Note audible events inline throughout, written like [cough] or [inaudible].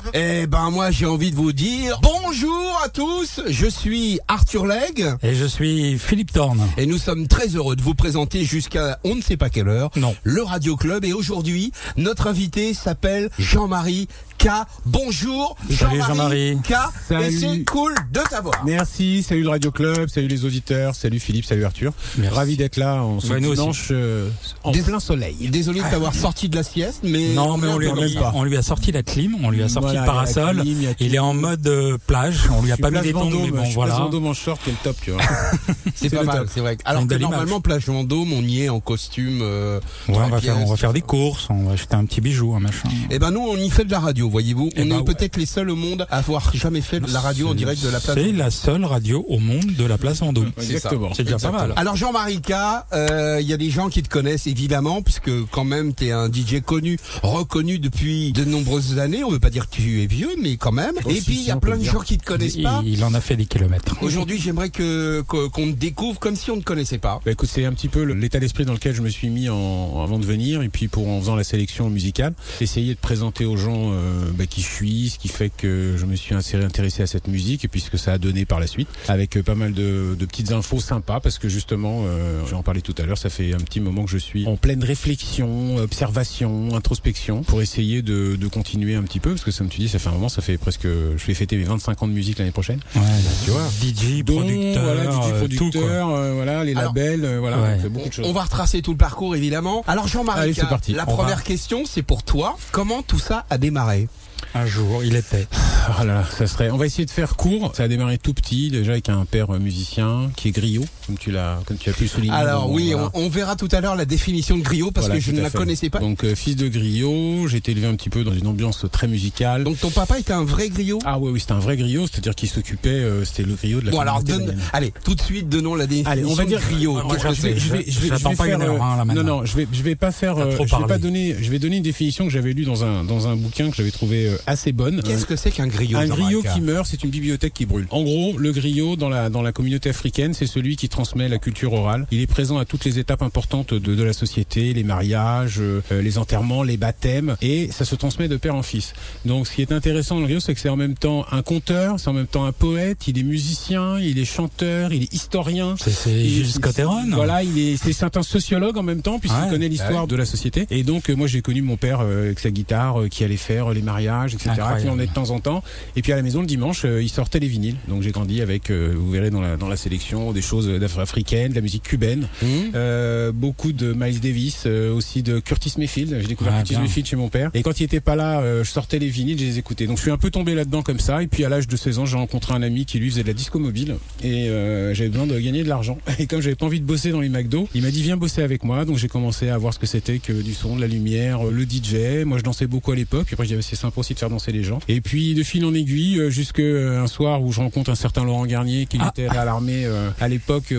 Club. Eh ben moi j'ai envie de vous dire bonjour à tous, je suis Arthur Legge Et je suis Philippe Thorne. et nous sommes très heureux de vous présenter jusqu'à on ne sait pas quelle heure Non. le Radio Club et aujourd'hui notre invité s'appelle Jean-Marie K. Bonjour Salut, Jean-Marie. K. Et Salut. c'est cool de t'avoir. Merci, salut le Radio Club, salut les auditeurs, salut Philippe, salut Arthur. Merci. Ravi d'être là en ce aussi. dimanche euh, en Dés- plein soleil. Désolé de t'avoir sorti de la sieste mais Non, mais lui, on lui a sorti la clim, on lui a sorti Voilà, le il parasol. clim, est en mode euh, plage, on lui a pas mis des tongs, Vendôme, mais bon je voilà. Vendôme en short, quel top, tu vois. [laughs] c'est pas le mal, top. c'est vrai. Alors que normalement plage Vendôme on y est en costume. euh, Ouais, on va faire, on va faire des courses, on va acheter un petit bijou, un machin. Eh ben nous on y fait de la radio, voyez-vous. Eh on ben est peut-être les seuls au monde à avoir jamais fait de la radio en direct de la place. C'est la seule radio au monde de la place Vendôme. Exactement. C'est déjà pas mal. Alors Jean-Marie K, euh, il y a des gens qui te connaissent évidemment, puisque quand même tu es un DJ connu, reconnu depuis de nombreuses années. On veut pas dire que tu es vieux, mais quand même. Et puis il y a plein le de dire. gens qui te connaissent pas. Il, en a fait des kilomètres. Aujourd'hui, j'aimerais que qu'on te découvre comme si on ne te connaissait pas. Bah, écoute, c'est un petit peu l'état d'esprit dans lequel je me suis mis en, avant de venir, et puis pour en faisant la sélection musicale, essayer de présenter aux gens euh, bah, qui je suis, ce qui fait que je me suis inséré, intéressé à cette musique, et puis ce que ça a donné par la suite, avec euh, pas mal de, de petites infos sympas, parce que justement, euh, j'en parlais tout à l'heure, ça fait un petit moment que je suis en pleine réflexion, observation, introspection, pour essayer de, de continuer un petit peu, parce que comme tu dis, ça fait un moment, ça fait presque, je vais fêter mes 25 ans de musique l'année prochaine. Ouais, Tu vois. DJ, Donc, producteur, voilà, DJ tout, quoi. producteur, euh, voilà, les Alors, labels, euh, voilà, ouais. on fait beaucoup de choses. On va retracer tout le parcours évidemment. Alors Jean-Marie la On première va. question c'est pour toi. Comment tout ça a démarré? Un jour, il était. Ah là là, ça serait. On va essayer de faire court. Ça a démarré tout petit, déjà avec un père euh, musicien qui est griot, comme tu l'as, comme tu as pu souligner. Alors oui, voilà. on, on verra tout à l'heure la définition de griot parce Voilà, que je ne la fait. connaissais pas. Donc euh, fils de griot, j'ai été élevé un petit peu dans une ambiance très musicale. Donc ton papa était un vrai griot? Ah oui, oui, c'était un vrai griot, c'est-à-dire qu'il s'occupait, euh, c'était le griot de la Bon alors donne, allez, tout de suite donnons la définition Allez, on va dire griot. Je vais- je vais, je vais, je J'attends vais pas faire, une heure, euh, hein, là, maintenant. non, non, je vais, je vais pas faire, euh, trop je vais pas donner, je vais donner une définition que j'avais lue dans un, dans un bouquin que j'avais trouvé euh, assez bonne. Qu'est-ce que c'est qu'un griot Un griot qui meurt, c'est une bibliothèque qui brûle. En gros, le griot dans la dans la communauté africaine, c'est celui qui transmet la culture orale. Il est présent à toutes les étapes importantes de, de la société, les mariages, euh, les enterrements, les baptêmes, et ça se transmet de père en fils. Donc, ce qui est intéressant dans le griot, c'est que c'est en même temps un conteur, c'est en même temps un poète, il est musicien, il est chanteur, il est historien. C'est- Scott Heron. Voilà, il est, c'est un sociologue en même temps, puisqu'il Ouais, connaît l'histoire de la société. Et donc, euh, moi, j'ai connu mon père euh, avec sa guitare, euh, qui allait faire les mariages, etc., qui Incroyable. en est de temps en temps. Et puis à la maison le dimanche, euh, il sortait les vinyles. Donc j'ai grandi avec, euh, vous verrez dans la dans la sélection, des choses d'Afrique africaine, de la musique cubaine, Hum euh, beaucoup de Miles Davis, aussi de Curtis Mayfield. J'ai découvert Ah, Curtis bien. Mayfield chez mon père. Et quand il était pas là, je sortais les vinyles, je les écoutais. Donc je suis un peu tombé là-dedans comme ça. Et puis à l'âge de 16 ans, j'ai rencontré un ami qui lui faisait de la disco mobile et euh, j'avais besoin de gagner de l'argent. [laughs] Et comme j'avais pas envie de bosser dans les McDo, il m'a dit viens bosser avec moi. Donc j'ai commencé à voir ce que c'était que du son, de la lumière, le DJ. Moi je dansais beaucoup à l'époque. Puis après j'ai dit c'est sympa aussi de faire danser les gens. Et puis de fil en aiguille, euh, jusque euh, un soir où je rencontre un certain Laurent Garnier qui Ah. était à l'armée euh, à l'époque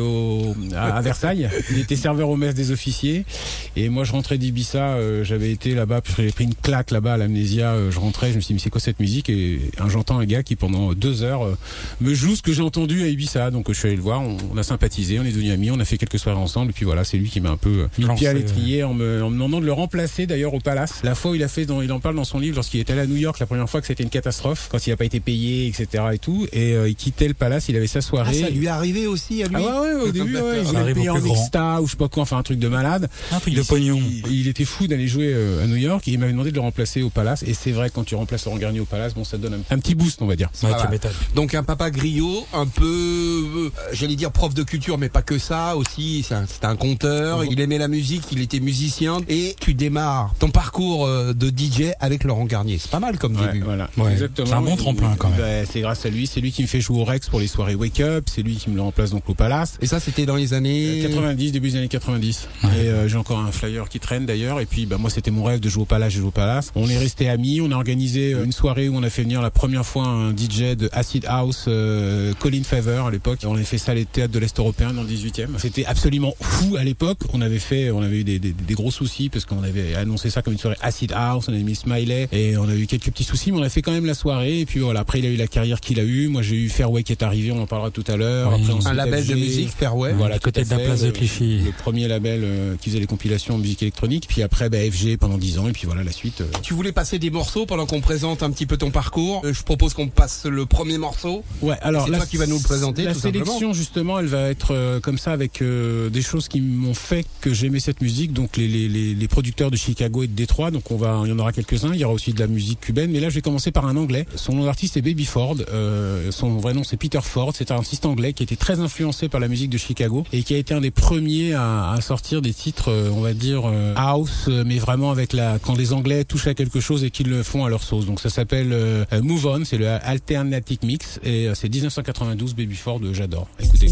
à, Versailles. Il était serveur au mess des officiers. Et moi je rentrais euh, j'avais été là-bas, puis j'avais pris une claque là-bas à l'amnésia. euh, je rentrais, je me suis dit mais c'est quoi cette musique? Et un- j'entends un gars qui pendant deux heures me joue ce que j'ai entendu à Ibiza. Donc je suis allé le voir, on, a sympathisé, on est devenus amis, on a fait quelques soirées ensemble. Et puis voilà, c'est lui qui m'a un peu euh, mis le pied à l'étrier en me, en me demandant de le remplacer d'ailleurs au Palace. La fois où il a fait, dans, il en parle dans son livre lorsqu'il était allé à New York la première fois que c'était une catastrophe, quand il n'a pas été payé, etc. et tout. Et euh, il quittait le Palace, il avait sa Ah, soirée. ça lui est arrivé aussi à lui Ah ouais, ouais, au début, ouais, il payer au en extra ou je sais pas quoi, enfin un truc de malade. Un truc de Il- pognon. Il, il était fou d'aller jouer euh, à New York et il m'avait demandé de le remplacer au Palace. Et c'est vrai, quand tu remplaces Laurent Garnier au Palace, bon, ça te donne un, un petit boost, on va dire. Ouais, m'étonnes. Donc un papa griot, un peu, euh, j'allais dire prof de culture, mais pas que ça aussi. C'est un, un conteur. Il aimait la musique, il était musicien. Et tu démarres ton parcours euh, de DJ avec Laurent Garnier. C'est pas mal comme Ouais, début. voilà. Ouais, Exactement. C'est un bon tremplin, quand même. Ouais, c'est grâce à lui, c'est lui qui me fait jouer au Rex pour les soirées Wake Up, c'est lui qui me le remplace donc au Palace. Et ça, c'était dans les années. 90, début des années 90. Ouais. Et euh, j'ai encore un flyer qui traîne d'ailleurs. Et puis bah moi c'était mon rêve de jouer au Palace, j'ai joué au Palace. On est resté amis, on a organisé euh, une soirée où on a fait venir la première fois un DJ de Acid House, euh, Colin Favor à l'époque. On avait fait ça à les théâtres de l'Est européen dans le 18e. C'était absolument fou à l'époque. On avait fait, on avait eu des, des, des gros soucis parce qu'on avait annoncé ça comme une soirée Acid House, on avait mis Smiley et on a eu quelques petits soucis, mais on a fait quand même la soirée. Soirée. Et puis voilà, après il a eu la carrière qu'il a eu. Moi j'ai eu Fairway qui est arrivé, on en parlera tout à l'heure. Oui. Un label de musique, Fairway. Voilà, à côté tout de la fait, place de Clichy. Le premier label euh, qui faisait les compilations en musique électronique. Puis après, bah, FG pendant 10 ans. Et puis voilà, la suite. euh, Tu voulais passer des morceaux pendant qu'on présente un petit peu ton parcours. Euh, Je propose qu'on passe le premier morceau. Ouais, alors C'est la, toi qui vas nous le présenter, La tout sélection, simplement. justement, elle va être euh, comme ça avec euh, des choses qui m'ont fait que j'aimais cette musique. Donc les, les, les, les producteurs de Chicago et de Détroit. Donc on va, il y en aura quelques-uns. Il y aura aussi de la musique cubaine. Mais là, je vais commencer par un anglais. Son nom d'artiste est Baby Ford. Euh, son vrai nom c'est Peter Ford. C'est un artiste anglais qui était très influencé par la musique de Chicago et qui a été un des premiers à, sortir des titres, euh, on va dire euh, house, euh, mais vraiment avec la quand les Anglais touchent à quelque chose et qu'ils le font à leur sauce. Donc ça s'appelle Move On. C'est le Alternatic Mix et c'est 1992 Baby Ford. J'adore. Écoutez.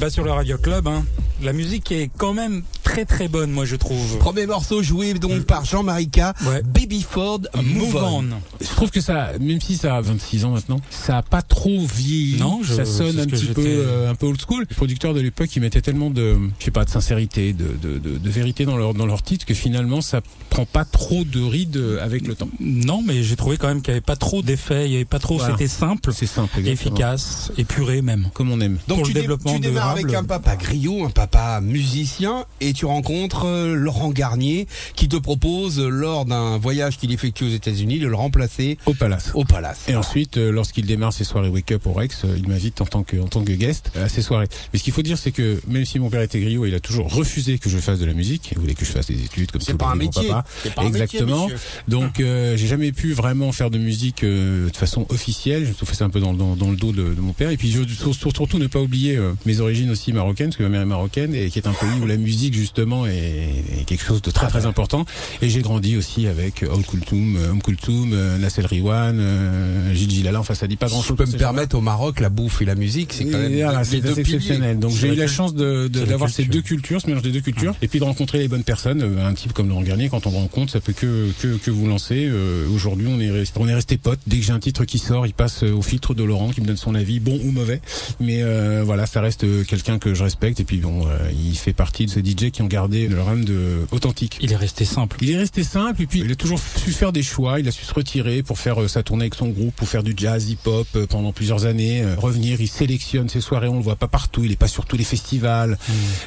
Là sur le Radio Club. Hein. La musique est quand même très très bonne, moi je trouve. Premier morceau joué donc par Jean Marica, Ouais. Baby Ford, Move, on. Je trouve que ça, même si ça a 26 ans maintenant, ça a pas trop vieilli. Non, je- ça sonne un petit peu, euh, un peu old school. Les producteurs de l'époque, ils mettaient tellement de, je sais pas, de sincérité, de, de, de, de vérité dans leur dans leur titre que finalement ça prend pas trop de rides euh, avec le temps. Non, mais j'ai trouvé quand même qu'il n'y avait pas trop d'effets, il n'y avait pas trop, Voilà. c'était simple, C'est simple, exactement. efficace, épuré même. Comme on aime. Donc Pour tu, le dé- développement tu démarres durable. avec un papa griot, un papa musicien, et tu rencontres euh, Laurent Garnier qui te propose, euh, lors d'un voyage qu'il effectue aux États-Unis, de le remplacer Au Palace. au Palace. Et ensuite, euh, lorsqu'il démarre ses soirées Wake Up au Rex, il m'invite en tant que en tant que guest à ses soirées. Mais ce qu'il faut dire, c'est que même si mon père était griot, il a toujours refusé que je fasse de la musique. Il voulait que je fasse des études comme C'est pas un métier. papas. C'est pas un Exactement. métier. Donc euh, j'ai jamais pu vraiment faire de musique euh, de façon officielle. J'ai tout fait ça un peu dans, dans, dans le dos de, de mon père. Et puis je, sur- sur- surtout ne pas oublier euh, mes origines aussi marocaines, parce que ma mère est marocaine et qui est un pays où la musique justement est, est quelque chose de très très important. Et j'ai grandi aussi avec Om Kulthum, euh, Om Kulthum, euh, Nassel Riwan, euh, Gilles Gilala. Enfin ça dit pas grand Si je chose. peux me permettre au Maroc, la bouffe et la musique, c'est quand même voilà, les deux exceptionnel. Donc j'ai eu la chance de- de- d'avoir ces deux cultures, ce mélange des deux cultures, et puis de rencontrer les bonnes personnes. Un type comme Laurent Garnier, quand on le rencontre, ça peut que que, que vous lancer. Euh, Aujourd'hui, on est resté, on est resté potes. Dès que j'ai un titre qui sort, il passe au filtre de Laurent, qui me donne son avis, bon ou mauvais. Mais euh, voilà, ça reste quelqu'un que je respecte. Et puis bon, euh, il fait partie de ces DJ qui ont gardé leur âme de authentique. Il est resté simple. Il est resté simple et puis il a toujours su faire des choix. Il a su se retirer pour faire euh, sa tournée avec son groupe, pour faire du jazz, hip-hop euh, pendant plusieurs années. Euh, revenir, il sélectionne ses soirées. On le voit pas partout. Il est pas sur tous les festivals.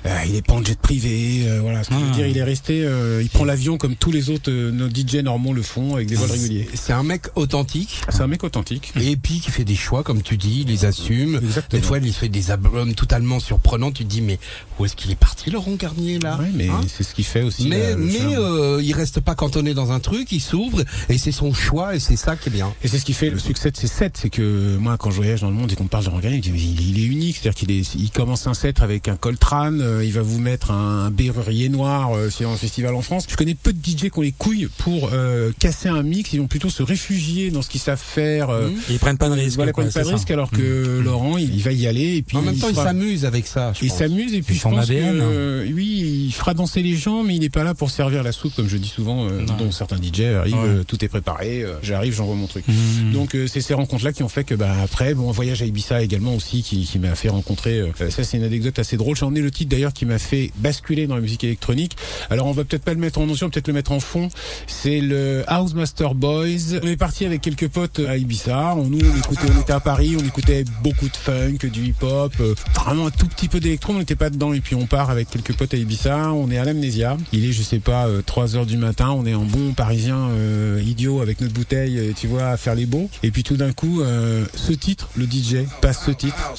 Euh, il est pas en jet privé. euh, voilà. Ce que je veux Ah. dire, il est resté. euh, il prend l'avion comme tous les autres euh, nos DJ normaux le font avec des vols réguliers. C'est un mec authentique C'est un mec authentique. et puis qui fait des choix, comme tu dis, il les assume. Exactement. Des fois, il fait des albums totalement surprenants. Tu te dis, mais où est-ce qu'il est parti, Laurent Garnier, là Ouais, mais Hein c'est ce qui fait aussi. mais la- le mais charme. euh, il reste pas cantonné dans un truc, il s'ouvre et c'est son choix et c'est ça qui est bien. Et c'est ce qui fait le succès de ces sets, c'est que moi, quand je voyage dans le monde et qu'on me parle de Rangarin, je dis, mais il, il est unique, c'est-à-dire qu'il est, il commence un set avec un Coltrane, euh, il va vous mettre un, un Berrurier noir euh, si un festival en France. Je connais peu de DJ qui ont les couilles pour euh, casser un mix, ils vont plutôt se réfugier dans ce qu'ils savent faire. Euh, Mhm. Ils prennent pas de risque. Voilà, quoi, pas de c'est risque, alors que Laurent, il, il va y aller et puis en même temps, il s'amuse avec ça. je il s'amuse et puis C'est je pense ADN. que euh, oui, il fera danser les gens, mais il n'est pas là pour servir la soupe, comme je dis souvent, euh, dont certains DJ arrivent, Ouais. euh, tout est préparé, euh, j'arrive, j'envoie mon truc. Mmh. Donc euh, c'est ces rencontres-là qui ont fait que bah après bon un voyage à Ibiza également aussi qui, qui m'a fait rencontrer ça c'est une anecdote assez drôle. J'ai emmené le titre d'ailleurs qui m'a fait basculer dans la musique électronique. Alors on va peut-être pas le mettre en notion peut-être le mettre en fond. C'est le House Master Boys. On est parti avec quelques potes à Ibiza. On, nous on écoutait on était à Paris on écoutait beaucoup de funk du hip-hop vraiment un tout petit peu d'électro on n'était pas dedans. Et puis on part avec quelques potes à Ibiza on est à l'amnésia. Il est je sais pas euh, 3 heures du matin on est en bon parisien euh, idiot avec notre bouteille euh, tu vois à faire les beaux et puis tout d'un coup euh, ce titre le DJ passe ce titre.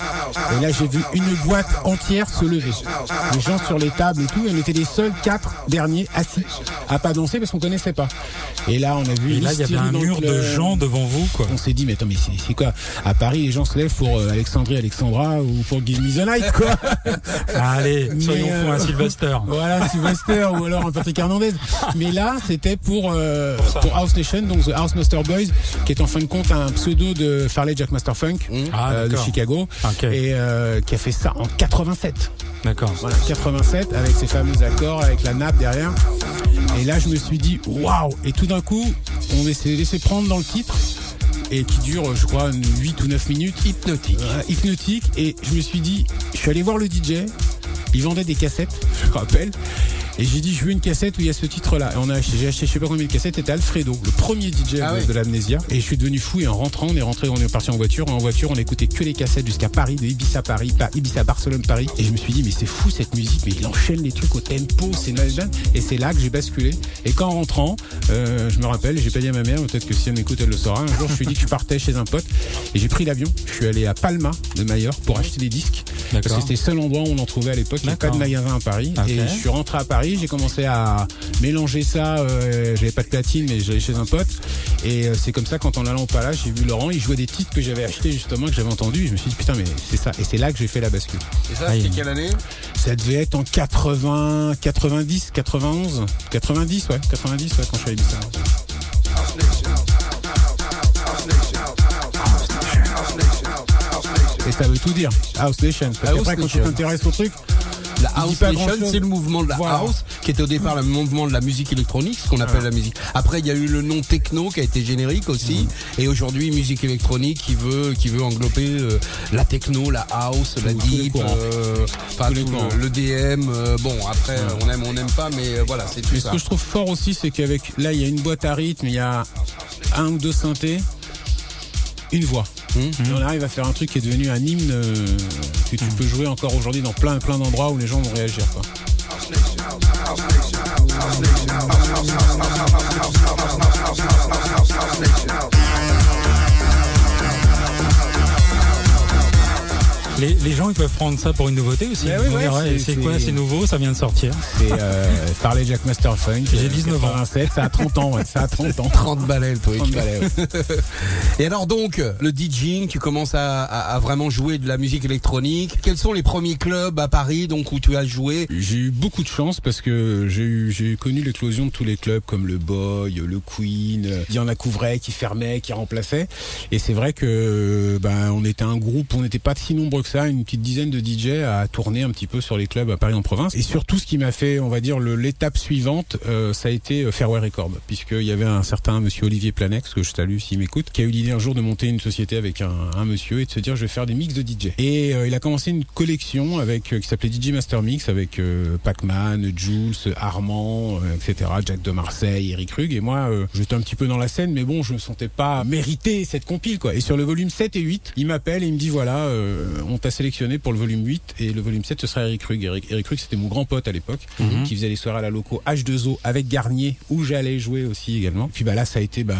Et là j'ai vu une boîte entière se lever. Les gens sur les tables et tout et on était les seuls quatre derniers assis à pas danser parce qu'on connaissait pas. Et là on a vu Et là, il y avait un mur de gens devant vous, quoi. On s'est dit, mais attends, mais c'est quoi? À Paris, les gens se lèvent pour euh, Alexandrie, Alexandra ou pour Give Me the Night, quoi. [laughs] Allez, soyons euh, fous, un Sylvester. Voilà, Sylvester [laughs] ou alors un Patrick Hernandez. Mais là, c'était pour euh, pour House Nation, donc The House Master Boys, qui est en fin de compte un pseudo de Farley Jack Master Funk Ah, euh, de. Chicago, et euh, qui a fait ça en 87. d'accord. Voilà, 87 avec ses fameux accords, avec la nappe derrière. Et là, je me suis dit, waouh Et tout d'un coup, on s'est laissé prendre dans le titre, et qui dure, je crois, 8 ou 9 minutes. Hypnotique. Hypnotique et je me suis dit je suis allé voir le DJ il vendait des cassettes je rappelle et j'ai dit je veux une cassette où il y a ce titre là et on a acheté j'ai acheté je sais pas combien de cassettes c'était Alfredo le premier DJ Ah de, ouais. de l'amnésia et je suis devenu fou et en rentrant on est rentré on est parti en voiture. En voiture on écoutait que les cassettes jusqu'à Paris de Ibiza Paris pas Ibiza Barcelone Paris. Et je me suis dit mais c'est fou cette musique mais il enchaîne les trucs au tempo c'est malade. Et c'est là que j'ai basculé. Et qu'en rentrant euh, je me rappelle j'ai pas dit à ma mère peut-être que si elle m'écoute elle le saura. Un jour je suis dit que je partais chez un pote. Et j'ai pris l'avion. Je suis allé à Palma de Majorque pour acheter des disques. Parce que c'était le seul endroit où on en trouvait à l'époque. Il n'y avait pas de magasin à Paris. Et je suis rentré à Paris, j'ai commencé à mélanger ça. Euh, j'avais pas de platine, mais j'allais chez un pote. Et euh, c'est comme ça, quand en allant au Palace, j'ai vu Laurent, il jouait des titres que j'avais achetés justement, que j'avais entendus. Et je me suis dit, putain, mais c'est ça. Et c'est là que j'ai fait la bascule. Et ça, c'était quelle année? Ça devait être en 80, 90, 91. 90, ouais. 90, ouais, quand je suis allé ça. Et ça veut tout dire. House Nation. Parce House qu'après, quand tu t'intéresses au truc, La house nation, c'est le mouvement de la Voilà. house, qui était au départ le mouvement de la musique électronique, ce qu'on appelle la musique. Après, il y a eu le nom techno qui a été générique aussi, et aujourd'hui musique électronique qui veut qui veut englober euh, la techno, la house, la deep, euh, tout le, le DM. euh, bon, après, on aime on n'aime pas, mais euh, voilà, c'est tout Mais ce que je trouve fort aussi, c'est qu'avec là, il y a une boîte à rythme, il y a un ou deux synthés, une voix. Hum. Et on arrive à faire un truc qui est devenu un hymne euh, que tu peux jouer encore aujourd'hui dans plein plein d'endroits où les gens vont réagir. Les, les gens ils peuvent prendre ça pour une nouveauté aussi. Oui, vont ouais, dire, c'est- c'est quoi, c'est- c'est nouveau, ça vient de sortir. C'est euh, Farley Jack Master Funk. J'ai euh, 19 ans. 87, ça a 30 ans, ouais, ça a 30 ans. 30 balais le truc. 30 balais, ouais. [laughs] Et alors donc, le DJing, tu commences à, à- à vraiment jouer de la musique électronique. Quels sont les premiers clubs à Paris donc où tu as joué? J'ai eu beaucoup de chance parce que j'ai eu j'ai connu l'éclosion de tous les clubs comme le Boy, le Queen. euh, Il y en a couvrait, qui fermait, qui remplaçait. Et c'est vrai que ben on était un groupe, on n'était pas si nombreux que ça, une petite dizaine de DJ à tourner un petit peu sur les clubs à Paris en province. Et surtout, ce qui m'a fait, on va dire, l'étape suivante, euh, ça a été euh, Fairway Records, puisqu'il y avait un certain Monsieur Olivier Planex que je salue s'il m'écoute, qui a eu l'idée un jour de monter une société avec un, monsieur et de se dire je vais faire des mix de DJ. Et euh, il a commencé une collection avec euh, qui s'appelait DJ Master Mix avec Pac-Man, Jules, Armand, etc. Jack de Marseille, Eric Rug. Et moi, j'étais un petit peu dans la scène, mais bon, je me sentais pas mériter cette compile quoi. Et sur le volume 7 et 8, il m'appelle et il me dit voilà, euh, on t'a sélectionné pour le volume 8 et le volume 7 ce sera Eric Rug. Eric, Eric Rug c'était mon grand pote à l'époque Mhm. qui faisait les soirées à la loco H2O avec Garnier où j'allais jouer aussi également. Puis bah là ça a été bah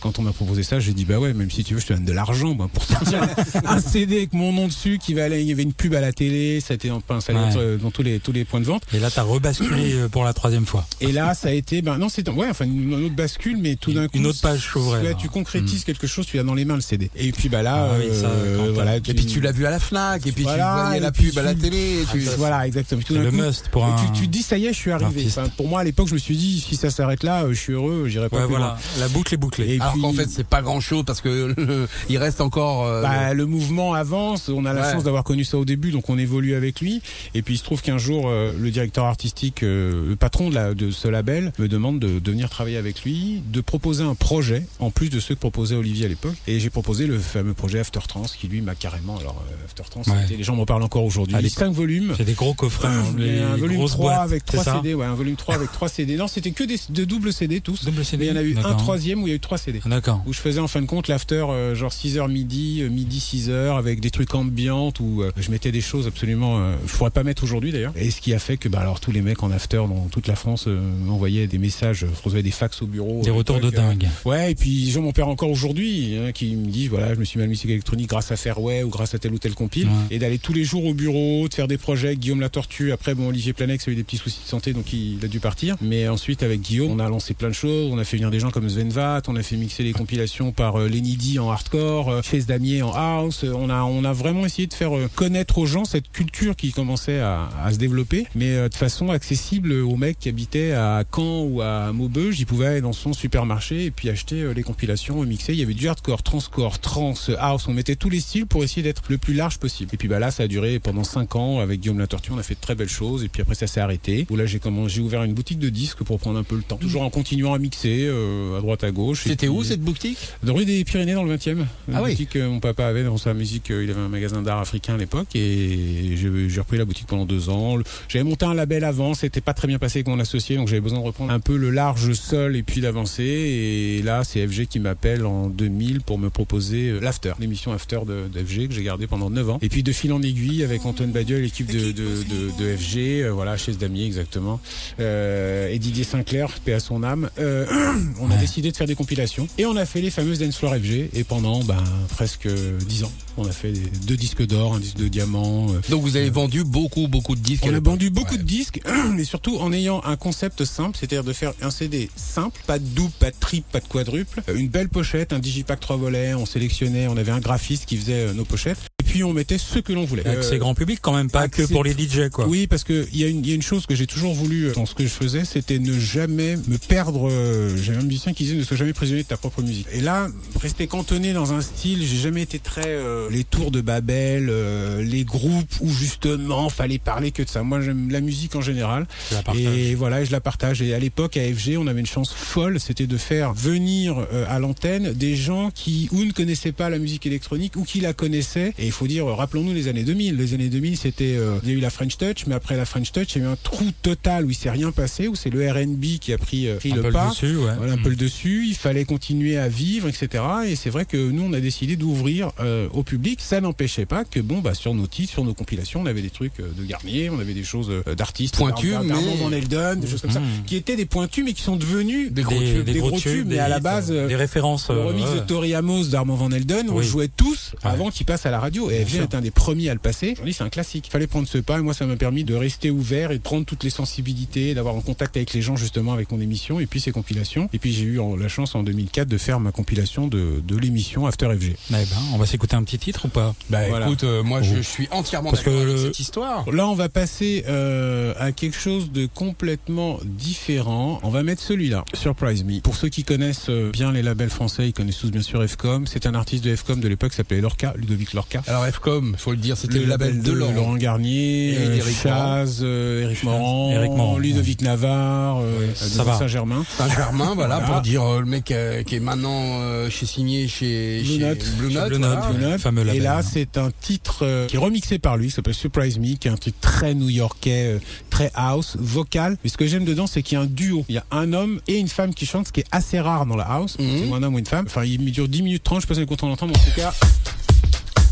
quand on m'a proposé ça, j'ai dit bah ouais, même si tu veux je te donne de l'argent moi, pour sortir [laughs] un CD avec mon nom dessus qui va aller il y avait une pub à la télé, ça a été enfin, ça allait Ouais. être, dans tous les tous les points de vente. Et là, t'as rebasculé euh, pour la troisième fois. Et là, ça a été, ben non, c'est ouais, enfin une, une autre bascule, mais tout d'un coup, Une autre page là. tu concrétises quelque chose, tu as dans les mains le CD. Et puis bah là, Ah oui, ça, euh. Et puis tu l'as vu à la Fnac, et puis Voilà, tu voyais la pub à la télé. Et tu... ça, Voilà, exactement. Tout le coup, must pour un. tu, tu te dis ça y est, je suis arrivé. Enfin, pour moi à l'époque, je me suis dit si ça s'arrête là, euh, je suis heureux, j'irai pas Ouais, plus voilà. loin. La boucle est bouclée. Et Alors puis, qu'en fait, c'est pas grand chose parce que le- il reste encore. euh, bah, le mouvement avance. On a la Ouais. chance d'avoir connu ça au début, donc on évolue avec lui. Et puis il se trouve qu'un jour, euh, le directeur artistique, euh, le patron de, la, de ce label, me demande de, de venir travailler avec lui, de proposer un projet en plus de ceux que proposait Olivier à l'époque. Et j'ai proposé le fameux projet After Trance, qui lui m'a carrément. Alors euh, After Ouais. les gens m'en parlent encore aujourd'hui. Ah, les- 5 volumes. C'est des gros coffrets. hein, un volume grosses 3 boîtes, avec c'est 3 ça CD, ouais, un volume 3 avec 3 CD. Non, c'était que des, de doubles CD tous. Double CD. Mais il y en a eu un troisième où il y a eu 3 CD. D'accord. Où je faisais en fin de compte l'after euh, genre 6h midi, euh, midi 6h avec des trucs ambiantes où euh, je mettais des choses absolument euh, je pourrais pas mettre aujourd'hui d'ailleurs. Et ce qui a fait que bah alors tous les mecs en after dans toute la France euh, m'envoyaient des messages, je recevais des fax au bureau. Des retours de euh, dingue. Ouais, et puis gens m'en perd encore aujourd'hui, hein, qui me disent voilà, je me suis mis à la musique électronique grâce à Fairway ou grâce à tel ou tel compile, Ouais. et d'aller tous les jours au bureau, de faire des projets. Guillaume la Tortue, après bon Olivier Planex a eu des petits soucis de santé, donc il, a dû partir. Mais ensuite avec Guillaume, on a lancé plein de choses. On a fait venir des gens comme Sven Vath, on a fait mixer les compilations par euh, Lenny D en hardcore, euh, Chase Damier en house. Euh, On a on a vraiment essayé de faire euh, connaître aux gens cette culture qui commençait à, à se développer, mais euh, de façon accessible aux mecs qui habitaient à Caen ou à Maubeuge. Ils pouvaient aller dans son supermarché et puis acheter les compilations mixées. Il y avait du hardcore, transcore, trance, house. On mettait tous les styles pour essayer d'être le plus large possible. Et puis bah là, ça a duré pendant 5 ans avec Guillaume La Tortue. On a fait de très belles choses. Et puis après, ça s'est arrêté. Où là, j'ai ouvert une boutique de disques pour prendre un peu le temps. Toujours en continuant à mixer euh, à droite à gauche. C'était où cette boutique? dans rue des Pyrénées dans le 20e. Une Ah oui. boutique que mon papa avait dans sa musique. euh, Il avait un magasin d'art africain à l'époque et j'ai repris la boutique pendant deux ans. J'avais monté un label avant, c'était pas très bien passé avec mon associé, donc j'avais besoin de reprendre un peu le large sol et puis d'avancer. Et là, c'est FG qui m'appelle en 2000 pour me proposer euh, l'After, l'émission After de, de FG que j'ai gardé pendant 9 ans. Et puis de fil en aiguille avec Antoine Badiol, l'équipe de, de, de, de FG, euh, voilà, chez Damier exactement, euh, et Didier Sinclair, paix à son âme. Euh, [clears throat] on a décidé de faire des compilations et on a fait les fameuses Dance Floor FG et pendant ben, presque 10 ans, on a fait des- deux disques d'or, un disque de diamant. Donc vous avez vendu beaucoup, beaucoup de disques. on a vendu beaucoup Ouais. de disques, [clears throat] mais surtout en ayant un concept simple, c'est-à-dire de faire un CD simple, pas de double, pas de triple, pas de quadruple, une belle pochette, un digipack trois volets, on sélectionnait, on avait un graphiste qui faisait nos pochettes. Puis on mettait ce que l'on voulait. C'est grand public quand même, pas que pour les DJ quoi. Oui, parce que il y, a une, y a une chose que j'ai toujours voulu dans ce que je faisais, c'était ne jamais me perdre. Euh, J'avais un musicien qui disait ne sois jamais prisonnier de ta propre musique. Et là, rester cantonné dans un style, j'ai jamais été très euh, les tours de Babel, euh, les groupes où justement fallait parler que de ça. Moi, j'aime la musique en général. Et voilà, je la partage. Et à l'époque, à FG, on avait une chance folle, c'était de faire venir euh, à l'antenne des gens qui ou ne connaissaient pas la musique électronique ou qui la connaissaient. Et il faut dire, rappelons-nous les années 2000. Les années 2000, c'était, il y a eu la French Touch, mais après la French Touch, il y a eu un trou total où il s'est rien passé, où c'est le R&B qui a pris, pris le pas, dessus, ouais. voilà, un peu le dessus. Il fallait continuer à vivre, etc. Et c'est vrai que nous, on a décidé d'ouvrir au public. Ça n'empêchait pas que bon, bah sur nos titres, sur nos compilations, on avait des trucs de Garnier, on avait des choses d'artistes pointus, mais Van Elden, des choses comme ça, qui étaient des pointus, mais qui sont devenus des gros tubes, des, gros tubes, mais à la base, des références. Le remix de Tori Amos d'Armand Van Elden, on jouait tous avant qu'il passe à la radio. Et FG est un des premiers à le passer. Dis c'est un classique. Il fallait prendre ce pas. Et moi, ça m'a permis de rester ouvert et de prendre toutes les sensibilités, d'avoir en contact avec les gens justement avec mon émission et puis ces compilations. Et puis j'ai eu la chance en 2004 de faire ma compilation de, de l'émission After FG. Eh ben, on va s'écouter un petit titre ou pas? Bah écoute, euh, moi je, je, suis entièrement d'accord avec cette histoire. Là, on va passer euh, à quelque chose de complètement différent. On va mettre celui-là, Surprise Me. Pour ceux qui connaissent euh, bien les labels français, ils connaissent tous bien sûr FCOM. C'est un artiste de FCOM de l'époque qui s'appelait Lorca, Ludovic Lorca. Alors FCOM, faut le dire, c'était le, label de, Laurent. Laurent Garnier, Et euh, Chaz, euh, Eric Morand, Eric Morand, Ludovic Navarre, euh. Saint-Germain. Saint-Germain, voilà, Voilà. pour dire euh, le mec euh, qui est maintenant euh, chez signé chez Blue chez Note. Blue Note, Blue voilà. Note, Blue Note. fameux Et label, là, hein. c'est un titre euh, qui est remixé par lui, qui s'appelle Surprise Me, qui est un truc très new-yorkais, euh, très house, vocal. Mais ce que j'aime dedans, c'est qu'il y a un duo. Il y a un homme et une femme qui chantent, ce qui est assez rare dans la house. Mhm. C'est un homme ou une femme. Enfin, il dure 10 minutes 30, je sais pas si vous êtes content d'entendre, mais en tout cas,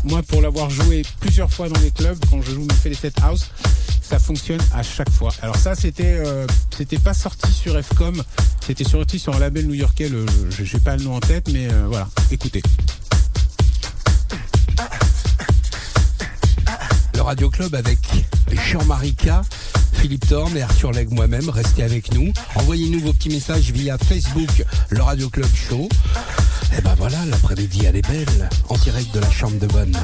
moi, pour l'avoir joué plusieurs fois dans les clubs, quand je joue, me fais les sets house, ça fonctionne à chaque fois. Alors ça, c'était, euh, c'était pas sorti sur FCOM, c'était sorti sur un label new-yorkais. Je j'ai pas le nom en tête, mais euh, voilà. Écoutez. Le Radio Club avec Jean-Marie Philippe Thorne et Arthur Legge moi-même. Restez avec nous. Envoyez-nous vos petits messages via Facebook, le Radio Club Show. Et ben voilà, l'après-midi elle est belle, en direct de la chambre de bonne.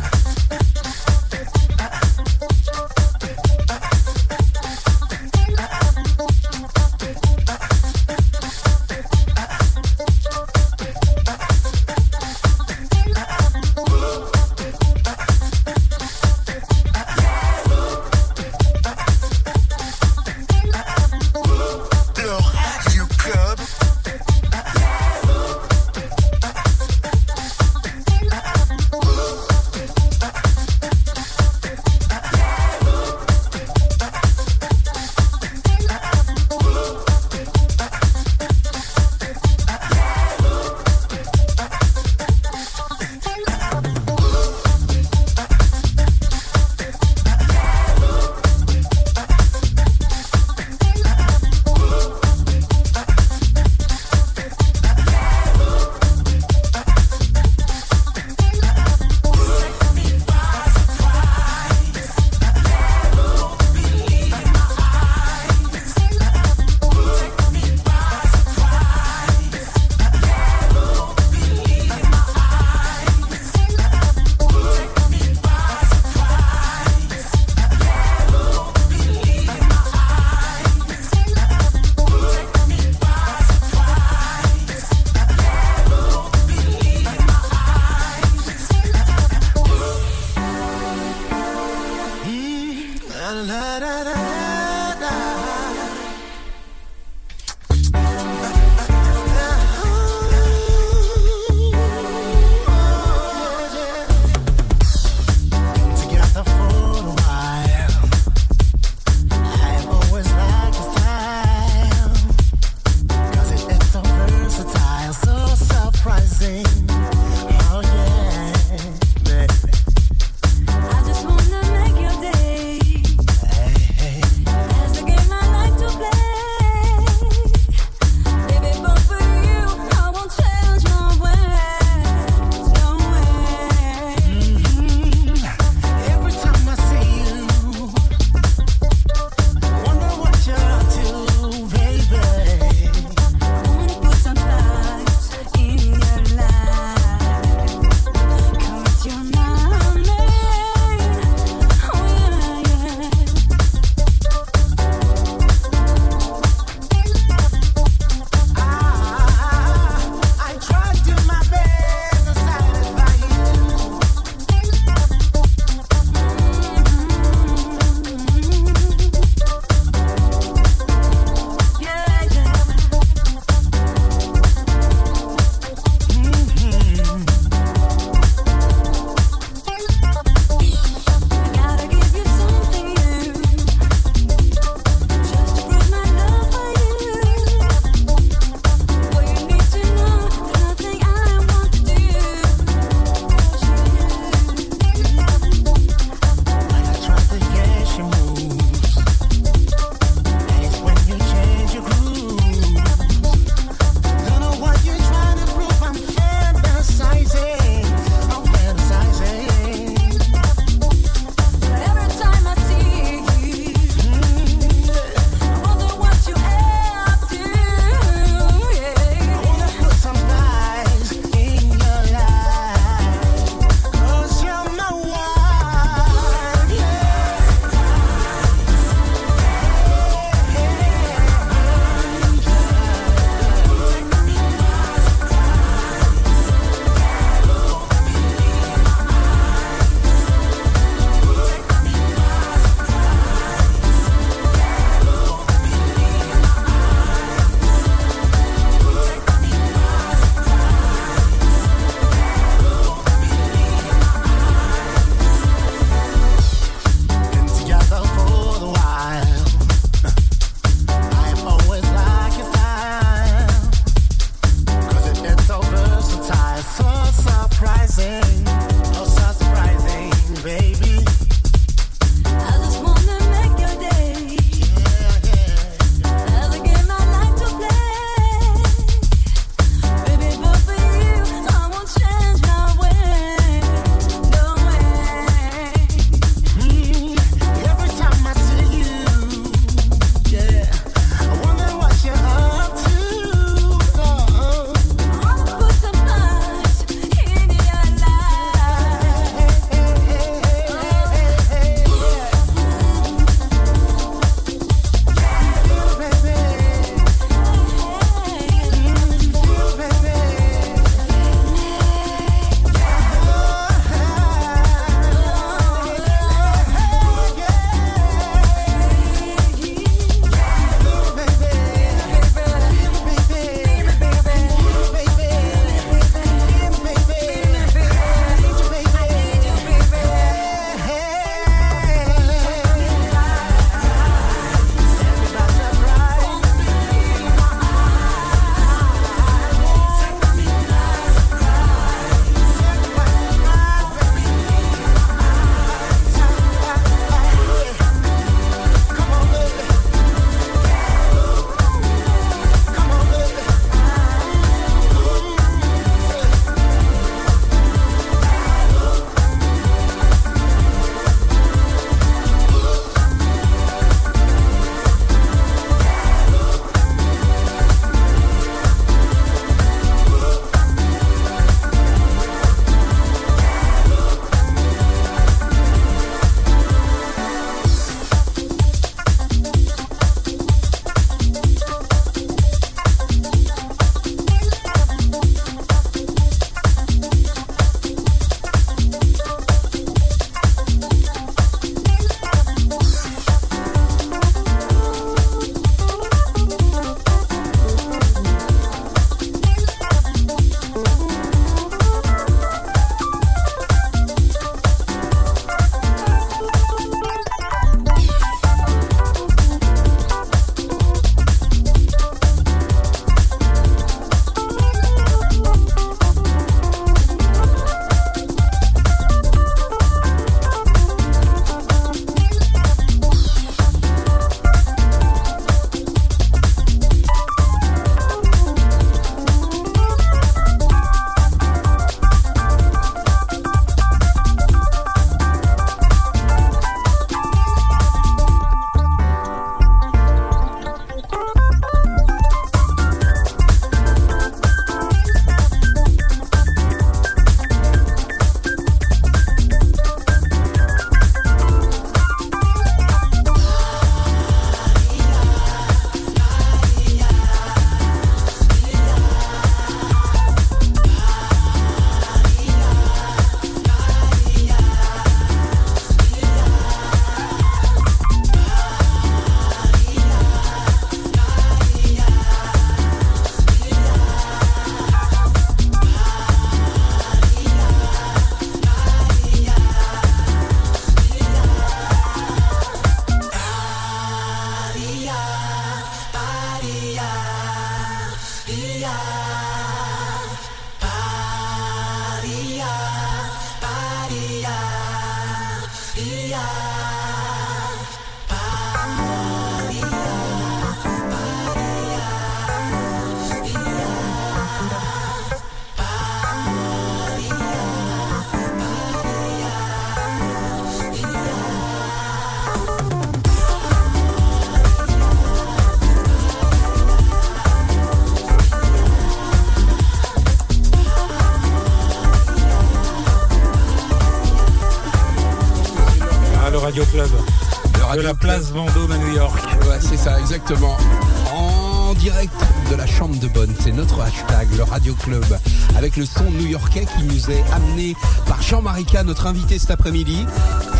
Notre invité cet après-midi.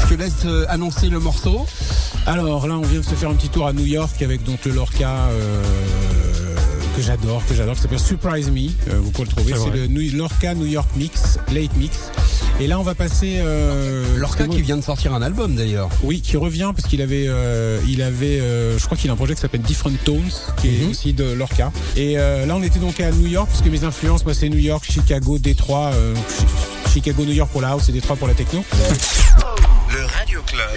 Je te laisse euh, annoncer le morceau. Alors là, on vient de se faire un petit tour à New York avec donc le Lorca euh, que j'adore, que j'adore, qui s'appelle Surprise Me. Euh, vous pouvez le trouver. C'est le New- Lorca New York Mix, Late Mix. Et là, on va passer. Euh, Lorca qui vient de sortir un album d'ailleurs. Oui, qui revient parce qu'il avait, euh, il avait, euh, je crois qu'il a un projet qui s'appelle Different Tones, qui est Mhm. aussi de Lorca. Et euh, là, on était donc à New York, parce que mes influences, moi, c'est New York, Chicago, Détroit, euh, Chi- Chicago, New York pour la house et Détroit pour la techno. [laughs] Radio Club.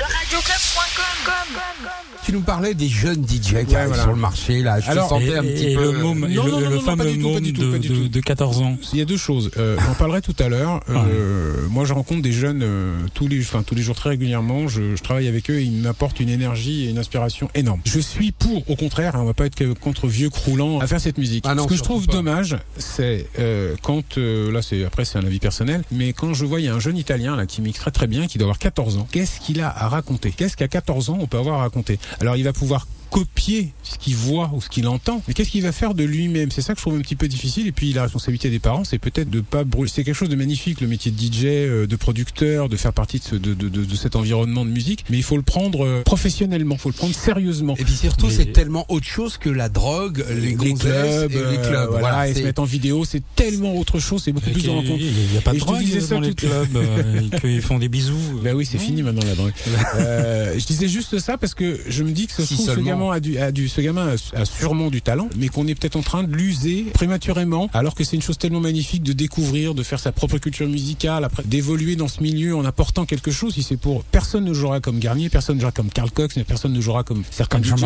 Tu nous parlais des jeunes DJ qui Ouais, arrivent voilà. sur le marché là. Je Alors, te sentais Et, un et petit peu. le, môme, et Non, le, non, le fameux du tout, pas môme tout, de, de- de 14 ans. Il y a deux choses. Euh, J'en parlerai tout à l'heure. Euh, Moi, je rencontre des jeunes euh, tous les, enfin tous les jours très régulièrement. Je, je travaille avec eux et ils m'apportent une énergie et une inspiration énorme. Je suis pour, au contraire, hein, on va pas être contre vieux croulant à faire cette musique. Ah non, Ce que je trouve pas. dommage, c'est euh, quand euh, là, c'est après c'est un avis personnel, mais quand je vois il y a un jeune Italien là qui mixe très très bien, qui doit avoir 14 ans. Qu'est-ce qu'il a à raconter. Qu'est-ce qu'à 14 ans on peut avoir à raconter? Alors, il va pouvoir copier ce qu'il voit ou ce qu'il entend, mais qu'est-ce qu'il va faire de lui-même? C'est ça que je trouve un petit peu difficile. Et puis la responsabilité des parents, c'est peut-être de pas brûler. C'est quelque chose de magnifique, le métier de DJ, euh, de producteur, de faire partie de, ce- de, de, de, de cet environnement de musique. Mais il faut le prendre euh, professionnellement, il faut le prendre sérieusement. Et puis surtout, Mais- c'est tellement autre chose que la drogue, les, les gonzesses clubs, et les euh, clubs. voilà, Voilà, et se c'est- mettre en vidéo, c'est tellement autre chose, c'est beaucoup plus de rencontres. Il n'y a pas de drogue disais ça dans les tout- clubs, [laughs] euh, qu'ils font des bisous. Bah oui, c'est fini maintenant la drogue. [laughs] Euh, je disais juste ça parce que je me dis que ce, Si trouve, seulement. A du, a du, ce gamin a, a sûrement du talent, mais qu'on est peut-être en train de l'user prématurément, alors que c'est une chose tellement magnifique de découvrir, de faire sa propre culture musicale, après d'évoluer dans ce milieu en apportant quelque chose. Si c'est pour personne ne jouera comme Garnier, personne ne jouera comme Carl Cox, mais personne ne jouera comme certains Comme DJ.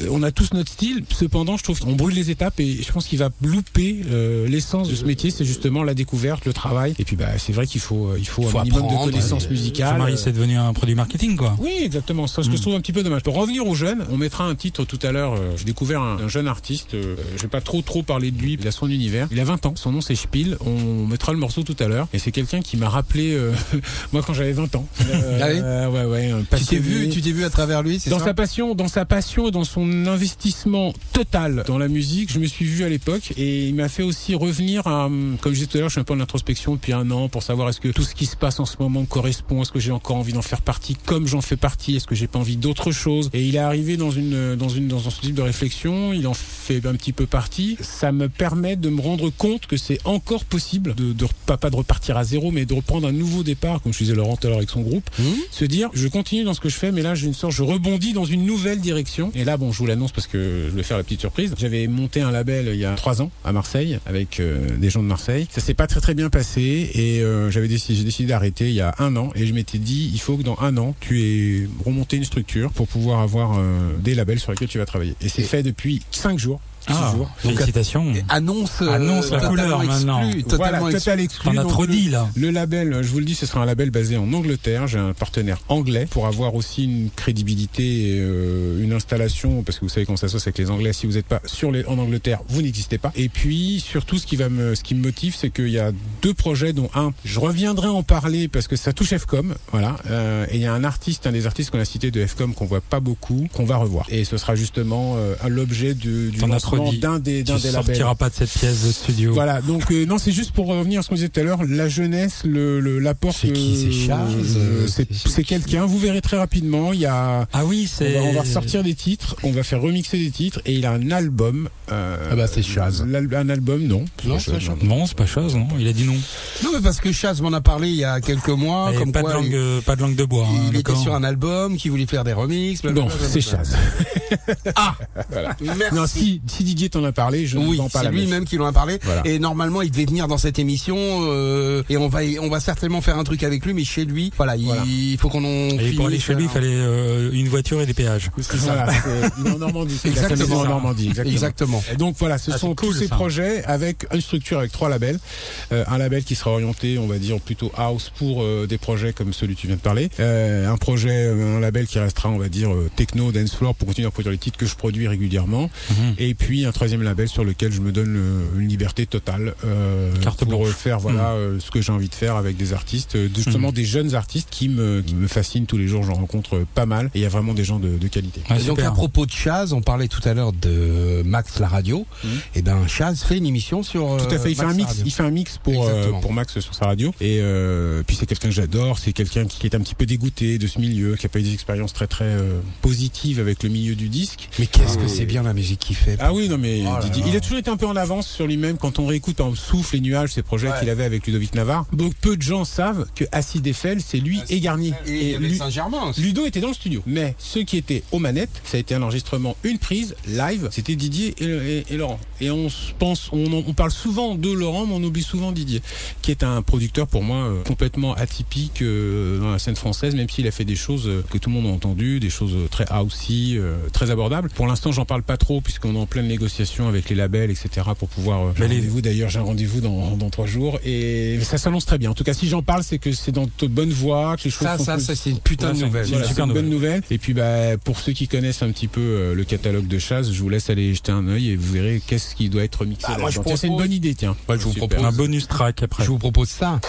Euh, On a tous notre style. Cependant, je trouve qu'on brûle les étapes et je pense qu'il va louper euh, l'essence de ce métier. C'est justement la découverte, le travail. Et puis, bah, c'est vrai qu'il faut, euh, il faut, Faut un minimum apprendre, de connaissances musicales. Jean-Marie, c'est devenu un produit marketing, quoi. oui, exactement. C'est ce que je trouve un petit peu dommage. Pour revenir aux jeunes, on mettra un titre tout à l'heure. euh, J'ai découvert un, un jeune artiste. euh, je vais pas trop trop parler de lui. Il a son univers. Il a 20 ans. Son nom c'est Spiel. On mettra le morceau tout à l'heure. Et c'est quelqu'un qui m'a rappelé euh, [laughs] moi quand j'avais 20 ans. Euh, [laughs] Ah oui euh, ouais ouais. un Tu t'es vu, tu t'es vu à travers lui, Dans ça sa passion, dans sa passion et dans son investissement total dans la musique, je me suis vu à l'époque et il m'a fait aussi revenir à, comme je disais tout à l'heure, je suis un peu en introspection depuis un an pour savoir est-ce que tout ce qui se passe en ce moment me correspond, est-ce que j'ai encore envie d'en faire partie comme j'en fais partie, est-ce que j'ai pas envie d'autre chose. Et il est arrivé dans une, dans une, dans ce type de réflexion, il en fait un petit peu partie. Ça me permet de me rendre compte que c'est encore possible de, de pas, pas de repartir à zéro, mais de reprendre un nouveau départ, comme je disais Laurent tout à l'heure avec son groupe. Hum se dire je continue dans ce que je fais mais là j'ai une sorte je rebondis dans une nouvelle direction. Et là bon je vous l'annonce parce que je vais faire la petite surprise. J'avais monté un label il y a trois ans à Marseille avec euh, des gens de Marseille. Ça s'est pas très très bien passé et euh, j'avais décidé j'ai décidé d'arrêter il y a un an et je m'étais dit il faut que dans un an tu aies remonté une structure pour pouvoir avoir euh, des labels sur lesquels tu vas travailler. Et c'est fait depuis cinq jours Ah, félicitations. Et annonce, euh, Annonce la couleur, exclu, maintenant. Totalement voilà exclu. total exclu as Donc, trop le- dit, là. le label, je vous le dis, ce sera un label basé en Angleterre. J'ai un partenaire anglais pour avoir aussi une crédibilité et euh, une installation, parce que vous savez comment ça se passe avec les Anglais. Si vous n'êtes pas sur les, en Angleterre, vous n'existez pas. Et puis surtout, ce qui va me, ce qui me motive, c'est qu'il y a deux projets, dont un, je reviendrai en parler parce que ça touche FCOM, voilà. Euh, et il y a un artiste, un des artistes qu'on a cité de FCOM qu'on voit pas beaucoup, qu'on va revoir. Et ce sera justement euh, à l'objet de- du Dit. d'un des, Tu d'un des labels. sortiras pas de cette pièce de studio. Voilà, donc euh, non, c'est juste pour revenir à ce qu'on disait tout à l'heure, la jeunesse, le le- l'apport. C'est qui, c'est Chaz, euh, C'est c'est- quelqu'un. Vous verrez très rapidement. Il y a. Ah oui, On c'est. va, on va ressortir des titres, on va faire remixer des titres et il a un album. euh, Ah bah, c'est Chaz. Un album, non. Non, C'est c'est Chaz, Chaz. non. Non, c'est pas chose, non. Il a dit non. Non, mais parce que Chaz m'en a parlé il y a quelques mois, Et comme pas, quoi de langue, il, euh, pas de langue de bois. hein, il était d'accord. sur un album, qui voulait faire des remixes. Non, c'est. Chaz. [laughs] Merci. Non, si, si Didier t'en a parlé, je ne Oui, vends pas c'est lui-même qui l'en a parlé. Voilà. Et normalement, il devait venir dans cette émission euh, et on va on va certainement faire un truc avec lui, mais chez lui, voilà, il faut qu'on en Et pour aller chez lui, il fallait euh, une voiture et des péages. c'est ça. Voilà, c'est- en Normandie. [laughs] Exactement. en Normandie, exactement. Exactement. Et donc voilà, ce Ah, sont cool, tous ces ça. projets avec une structure avec trois labels. Euh, un label qui sera orienté, on va dire plutôt house pour euh, des projets comme celui que tu viens de parler. Euh, un projet, un label qui restera, on va dire euh, techno, dance floor pour continuer à produire les titres que je produis régulièrement. Mhm. Et puis puis un troisième label sur lequel je me donne une liberté totale euh, Carte pour blanche. faire voilà euh, ce que j'ai envie de faire avec des artistes, euh, justement des jeunes artistes qui me, qui me fascinent tous les jours. J'en rencontre pas mal et il y a vraiment des gens de, de qualité. Et donc à propos de Chaz, on parlait tout à l'heure de Max la radio. Mhm. Et ben Chaz fait une émission sur. Tout à fait. Il fait un mix. radio. Il fait un mix pour euh, pour Max sur sa radio. Et euh, puis c'est quelqu'un que j'adore. C'est quelqu'un qui est un petit peu dégoûté de ce milieu, qui a pas eu des expériences très très euh, positives avec le milieu du disque. Mais qu'est-ce Ah, que c'est bien la musique qu'il fait. Ah oui, non mais Oh Didier, il a toujours été un peu en avance sur lui-même quand on réécoute par exemple, Souffle et Nuages, ces projets Ouais. qu'il avait avec Ludovic Navarre. Donc peu de gens savent que Acide Eiffel, c'est lui et Garnier. Et, Lu-. Ludo était dans le studio. Mais ceux qui étaient aux manettes, ça a été un enregistrement, une prise, live, c'était Didier et, Laurent. Et on se pense, on, parle souvent de Laurent, mais on oublie souvent Didier, qui est un producteur pour moi euh, complètement atypique euh, dans la scène française, même s'il a fait des choses euh, que tout le monde a entendues, des choses très housey, très abordables. Pour l'instant, j'en parle pas trop puisqu'on est en pleine négociation avec les labels, etc. pour pouvoir. euh, Mais les- rendez-vous d'ailleurs, j'ai un rendez-vous dans, dans trois jours et ça s'annonce très bien. En tout cas, si j'en parle, c'est que c'est dans de bonne voie, que les choses Ça, sont ça, c'est une putain de nouvelle. c'est Voilà, une c'est super une bonne nouvelle. nouvelle. Et puis bah, pour ceux qui connaissent un petit peu euh, le catalogue de Chaz, je vous laisse aller jeter un œil et vous verrez qu'est-ce qui doit être mixé. Bah, moi, je Tiens, C'est une propose- bonne idée, tiens. Ouais, je vous Super. propose- Un bonus track après. Je vous propose ça.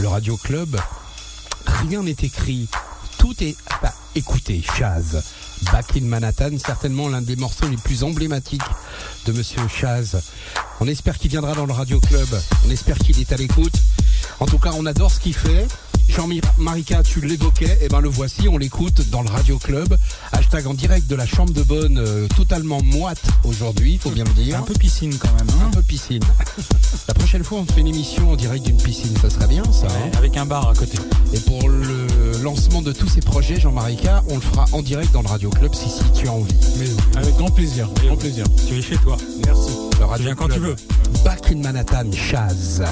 Le Radio Club, rien n'est écrit. Tout est. Bah, écoutez, Chaz. Back in Manhattan, certainement l'un des morceaux les plus emblématiques de Monsieur Chaz. On espère qu'il viendra dans le Radio Club. On espère qu'il est à l'écoute. En tout cas, on adore ce qu'il fait. Jean-Marika, tu l'évoquais, et ben le voici, on l'écoute dans le Radio Club. Hashtag en direct de la chambre de bonne, euh, totalement moite aujourd'hui, faut bien le dire. Un peu piscine quand même. Un Hein peu piscine. [laughs] La prochaine fois, on fait une émission en direct d'une piscine. Ça serait bien, ça. hein Ouais, avec un bar à côté. Et pour le lancement de tous ces projets, Jean-Marika, on le fera en direct dans le Radio Club si, si tu as envie. Mais Avec grand plaisir. Grand plaisir. tu es chez toi. Merci. Le Tu Radio viens quand tu veux. Back in Manhattan, Chaz.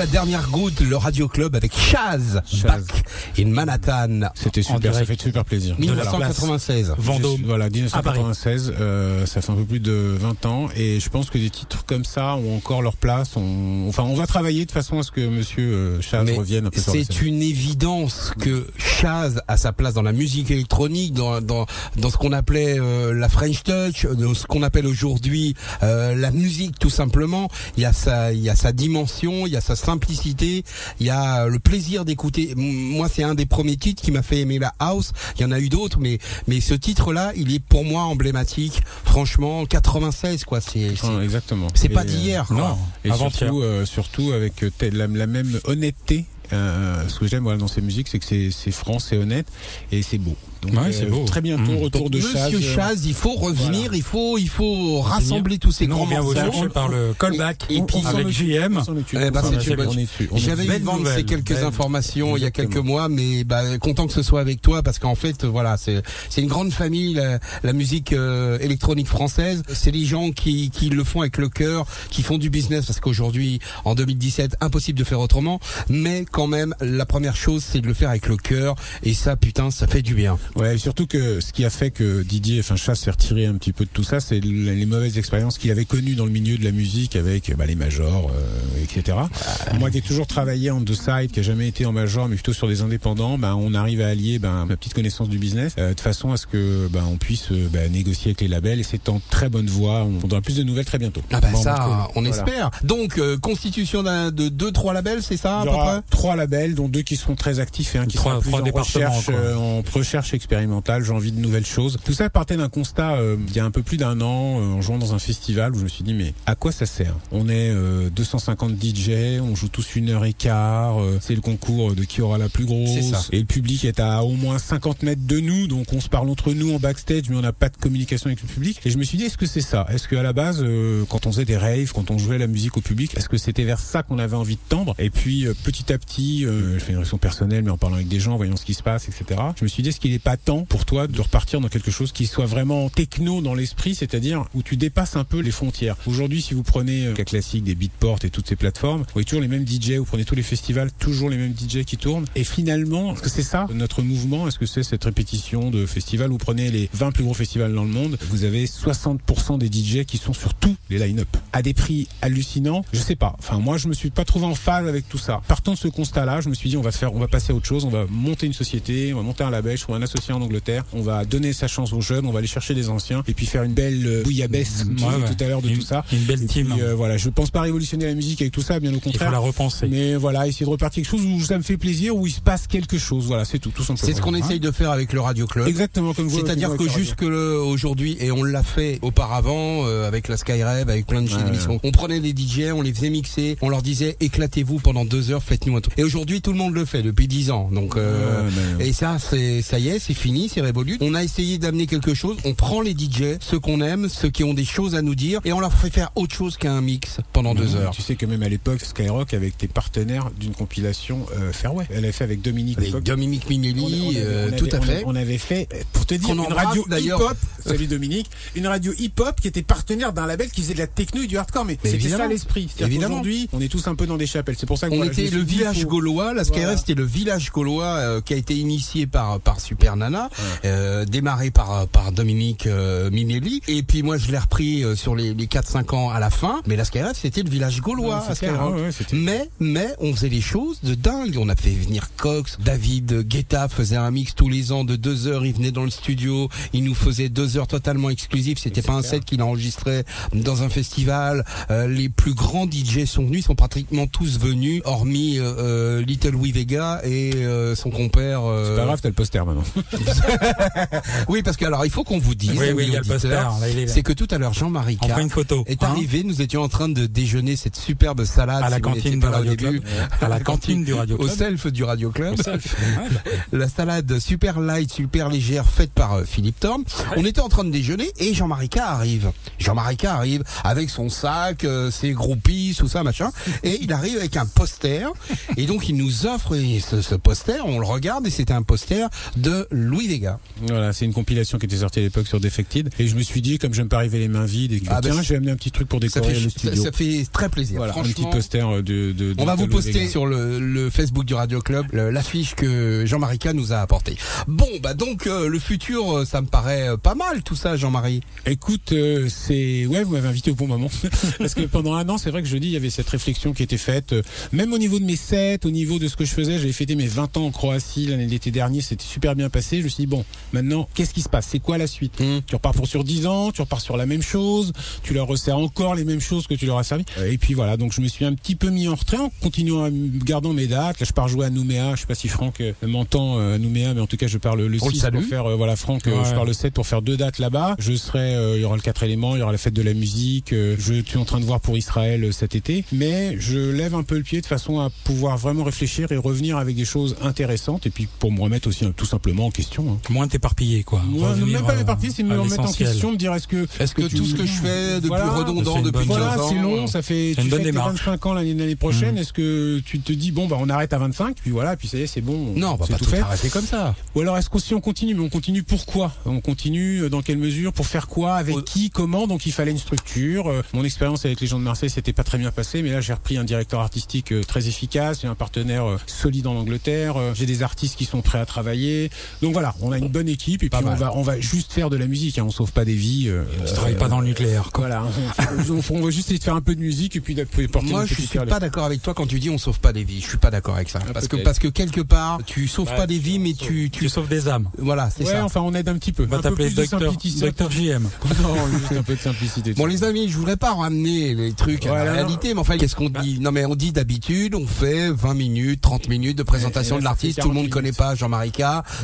La dernière goutte, le Radio Club avec Chaz, Chaz. Back in Manhattan. C'était super, ça fait super plaisir. De la 1996. Vendôme. Voilà, 1996, euh, ça fait un peu plus de 20 ans et je pense que des titres comme ça ont encore leur place. On, enfin, on va travailler de façon à ce que Monsieur euh, Chaz Mais revienne un peu sur c'est une évidence que Chaz a sa place dans la musique électronique, dans dans, dans ce qu'on appelait euh, la French Touch, dans ce qu'on appelle aujourd'hui euh, la musique tout simplement. Il y a sa il y a sa dimension, il y a sa simplicité, il y a le plaisir d'écouter. Moi, c'est un des premiers titres qui m'a fait aimer la house. Il y en a eu d'autres, mais mais ce titre-là, il est pour moi emblématique. Franchement, 96 quoi. C'est exactement. c'est pas d'hier. quoi. Non, Et surtout, euh, surtout avec euh, la même honnêteté. Euh, ce que j'aime voilà, dans ces musiques, c'est que c'est c'est franc, c'est honnête et c'est beau. Donc, Ouais, c'est beau. Très bientôt, Mmh. retour Donc, de Chaz. Monsieur euh, Chaz, il faut revenir, voilà. il faut, il faut rassembler tous ces grands on morceaux. chercher par le callback Et- et puis, avec on JM. on. Eh ben, On on. On J'avais eu quelques belle. informations il y a quelques mois, mais bah, content que ce soit avec toi parce qu'en fait, voilà, c'est c'est une grande famille la, la musique euh, électronique française. C'est les gens qui qui le font avec le cœur, qui font du business parce qu'aujourd'hui, en 2017, impossible de faire autrement. Mais quand même, la première chose, c'est de le faire avec le cœur et ça, putain, ça fait du bien. Ouais, et surtout que ce qui a fait que Didier, enfin Chasse s'est retiré un petit peu de tout ça, c'est les mauvaises expériences qu'il avait connues dans le milieu de la musique avec bah, les majors, euh, etc. Moi qui ai toujours travaillé en deux sides, qui a jamais été en major, mais plutôt sur des indépendants, bah, on arrive à allier bah, ma petite connaissance du business euh, de façon à ce que bah, on puisse euh, bah, négocier avec les labels. Et c'est en très bonne voie. On aura plus de nouvelles très bientôt. Ah bah Bon, ça, on Voilà. espère. Donc euh, constitution d'un- de deux trois labels, c'est ça à peu près? Trois labels, dont deux qui seront très actifs et un qui Trois- sera plus trois en départements, recherche, quoi. euh, en recherche expérimentale. J'ai envie de nouvelles choses. Tout ça partait d'un constat euh, il y a un peu plus d'un an euh, en jouant dans un festival où je me suis dit mais à quoi ça sert? On est euh, 250 DJ, on joue tous une heure et quart. c'est le concours de qui aura la plus ça. grosse. Et le public est à au moins 50 mètres de nous, donc on se parle entre nous en backstage, mais on n'a pas de communication avec le public. Et je me suis dit est-ce que c'est ça? Est-ce que à la base, quand on faisait des raves, quand on jouait la musique au public, est-ce que c'était vers ça qu'on avait envie de tendre? Et puis petit à petit, euh, je fais une réaction personnelle, mais en parlant avec des gens, en voyant ce qui se passe, etc. Je me suis dit est-ce qu'il n'est pas temps pour toi de repartir dans quelque chose qui soit vraiment techno dans l'esprit, c'est-à-dire où tu dépasses un peu les frontières. Aujourd'hui, si vous prenez euh, cas classique des beatport et toutes ces plateformes, vous voyez toujours les mêmes DJ, vous prenez tous les festivals, toujours les mêmes DJ qui tournent. Et finalement, est-ce que c'est ça notre mouvement? Est-ce que c'est cette répétition de festivals? Vous prenez les 20 plus gros festivals dans le monde, vous avez 60% des DJ qui sont sur tous les line-up à des prix hallucinants. Je sais pas. Enfin, moi, je me suis pas trouvé en phase avec tout ça. Partant de ce constat-là, je me suis dit on va faire, on va passer à autre chose, on va monter une société, on va monter un label, je trouve un associé en Angleterre, on va donner sa chance aux jeunes, on va aller chercher des anciens et puis faire une belle euh, bouillabaisse Ouais, ouais. tout à l'heure de Une- tout ça. Une belle Et team. puis, euh, voilà, je pense pas révolutionner la musique avec tout ça, bien au Il faut contraire. la repenser. Mais voilà, essayer de repartir quelque chose où ça me fait plaisir, où il se passe quelque chose. Voilà, c'est tout, tout simplement. C'est ce qu'on essaye de faire avec le Radio Club. Exactement comme vous. C'est-à-dire que jusque aujourd'hui, et on l'a fait auparavant euh, avec la Skyrave, avec plein de chaînes Ouais, d'émissions, on prenait des DJ, on les faisait mixer, on leur disait éclatez-vous pendant deux heures, faites-nous un truc. Et aujourd'hui, tout le monde le fait depuis dix ans. Donc euh, Ouais, et ça, c'est ça y est, c'est fini, c'est révolu. On a essayé d'amener quelque chose. On prend les DJ, ceux qu'on aime, ceux qui ont des choses à nous dire, et on leur fait faire autre chose qu'un mix pendant deux heures. Tu sais que même à l'époque, Skyrock avait été partenaire d'une compilation euh, Fairway. Elle avait fait avec Dominique. Avec. Dominique On- on Minelli, euh, on tout à on fait. On avait fait, euh, pour te dire, Qu'on une radio hip-hop. [laughs] Salut Dominique. Une radio hip-hop qui était partenaire d'un label qui faisait de la techno et du hardcore. Mais, Mais c'était ça l'esprit. Évidemment. qu'aujourd'hui, on est tous un peu dans des chapelles. C'est pour ça On me était le dit, village gaulois. La Skyrim, Voilà. c'était le village gaulois euh, qui a été initié par par Super Nana, euh, démarré par par Dominique euh, Minelli. Et puis moi, je l'ai repris euh, sur les, les 4-5 ans à la fin. Mais la Skyrim, c'était le village gaulois. Ouais, clair, ouais, mais mais on faisait les choses de dingue. On a fait venir Cox, David Guetta faisait un mix tous les ans de deux heures. Il venait dans le studio, il nous faisait deux heures totalement exclusives. C'était pas un set qu'il enregistrait dans un festival. Euh, les plus grands DJ sont venus, ils sont pratiquement tous venus, hormis euh, euh, Little Wee Vega et euh, son compère. euh, C'est pas grave, t'as le poster maintenant. [laughs] Oui, parce que alors il faut qu'on vous dise, Oui, oui, il y a le poster. C'est que tout à l'heure Jean-Marie une photo. est hein, arrivé. Nous étions en train de déjeuner cette superbe salade à la si cantine du au Radio. Club. À la cantine du Radio Au Club. self du Radio Club. Au [laughs] La salade super light, super légère, faite par euh, Philippe Thorne. On était en train de déjeuner et Jean-Marie arrive. Jean-Marie arrive avec son sac, euh, ses groupies, tout ça, machin. Et il arrive avec un poster. [laughs] Et donc il nous offre ce, ce poster, on le regarde et c'était un poster de Louis Vega. Voilà, c'est une compilation qui était sortie à l'époque sur Defected. Et je me suis dit, comme j'aime pas arriver les mains vides, et que Ah, bah, tiens, je vais amener un petit truc pour Ça décorer fait, le ça, studio. ça fait très plaisir. Voilà, un petit poster euh, de. de, On va vous poster Vega. sur le, le Facebook du Radio Club l'affiche que Jean-Marie K nous a apportée. Bon, bah donc euh, le futur, euh, ça me paraît pas mal tout ça, Jean-Marie. Écoute, euh, c'est ouais, vous m'avez invité au bon moment [laughs] parce que pendant un an, c'est vrai que je dis, il y avait cette réflexion qui était faite, euh, même au niveau de mes au niveau de ce que je faisais. J'avais fêté mes 20 ans en Croatie l'année l'été dernier, c'était super bien passé. Je me suis dit bon, maintenant, qu'est-ce qui se passe? C'est quoi la suite? Mm. Tu repars pour sur 10 ans, tu repars sur la même chose, tu leur resserres encore les mêmes choses que tu leur as servi. Et puis voilà, donc je me suis un petit peu mis en retrait en continuant à gardant mes dates. Là, je pars jouer à Nouméa. Je sais pas si Franck euh, m'entend euh, à Nouméa, mais en tout cas, je pars le, le On le 6 salue. pour faire euh, voilà Franck, euh, Ouais. je pars le 7 pour faire deux dates là-bas. Je serai, euh, il y aura le 4 éléments, il y aura la fête de la musique. je suis en train de voir pour Israël cet été, mais je lève un peu le pied de façon à pouvoir vraiment réfléchir et revenir avec des choses intéressantes et puis pour me remettre aussi euh, tout simplement en question. Hein. Moins t'éparpiller, quoi. Moi, Revenir, même pas euh, m'éparpiller, c'est me remettre en question, me dire est-ce que Est-ce que, tu- tout ce que je fais depuis Voilà, redondant depuis bonne- 15 voilà, ans c'est long, ça fait C'est une tu bonne fais tes démarche. 25 ans l'année l'année prochaine. Mhm. Est-ce que tu te dis bon bah on arrête à 25 puis voilà puis ça y est c'est bon. Non, on va pas tout tout fait. arrêter comme ça. Ou alors est-ce qu'on si on continue mais on continue pourquoi? On continue euh, dans quelle mesure? Pour faire quoi? Avec qui? Comment? Donc il fallait une structure. Euh, Mon expérience avec les gens de Marseille c'était pas très bien passé, mais là j'ai repris un directeur artistique euh, très efficace, un partenaire euh, solide en Angleterre, euh, j'ai des artistes qui sont prêts à travailler. Donc voilà, on a une bonne équipe et puis on va on va juste faire de la musique. Hein, on sauve pas des vies. euh, Tu travailles pas dans le nucléaire, quoi. Voilà, on, on- on va juste essayer de faire un peu de musique et puis d'apporter Moi, je suis pas d'accord avec toi quand tu dis on sauve pas des vies. Je suis pas d'accord avec ça. Ah, Parce que peut-être. parce que quelque part, tu sauves pas des vies, mais tu Tu tu sauves des âmes. voilà, c'est Ouais, ça. enfin on aide un petit peu. On va t'appeler docteur, docteur JM. [laughs] Non, juste un peu de simplicité. Bon les amis, je voudrais pas ramener les trucs à la réalité, mais enfin qu'est-ce qu'on dit? Non mais on dit d'habitude, on fait 20 minutes, 30 minutes de présentation là, de l'artiste, tout le monde 40 connaît pas Jean-Marie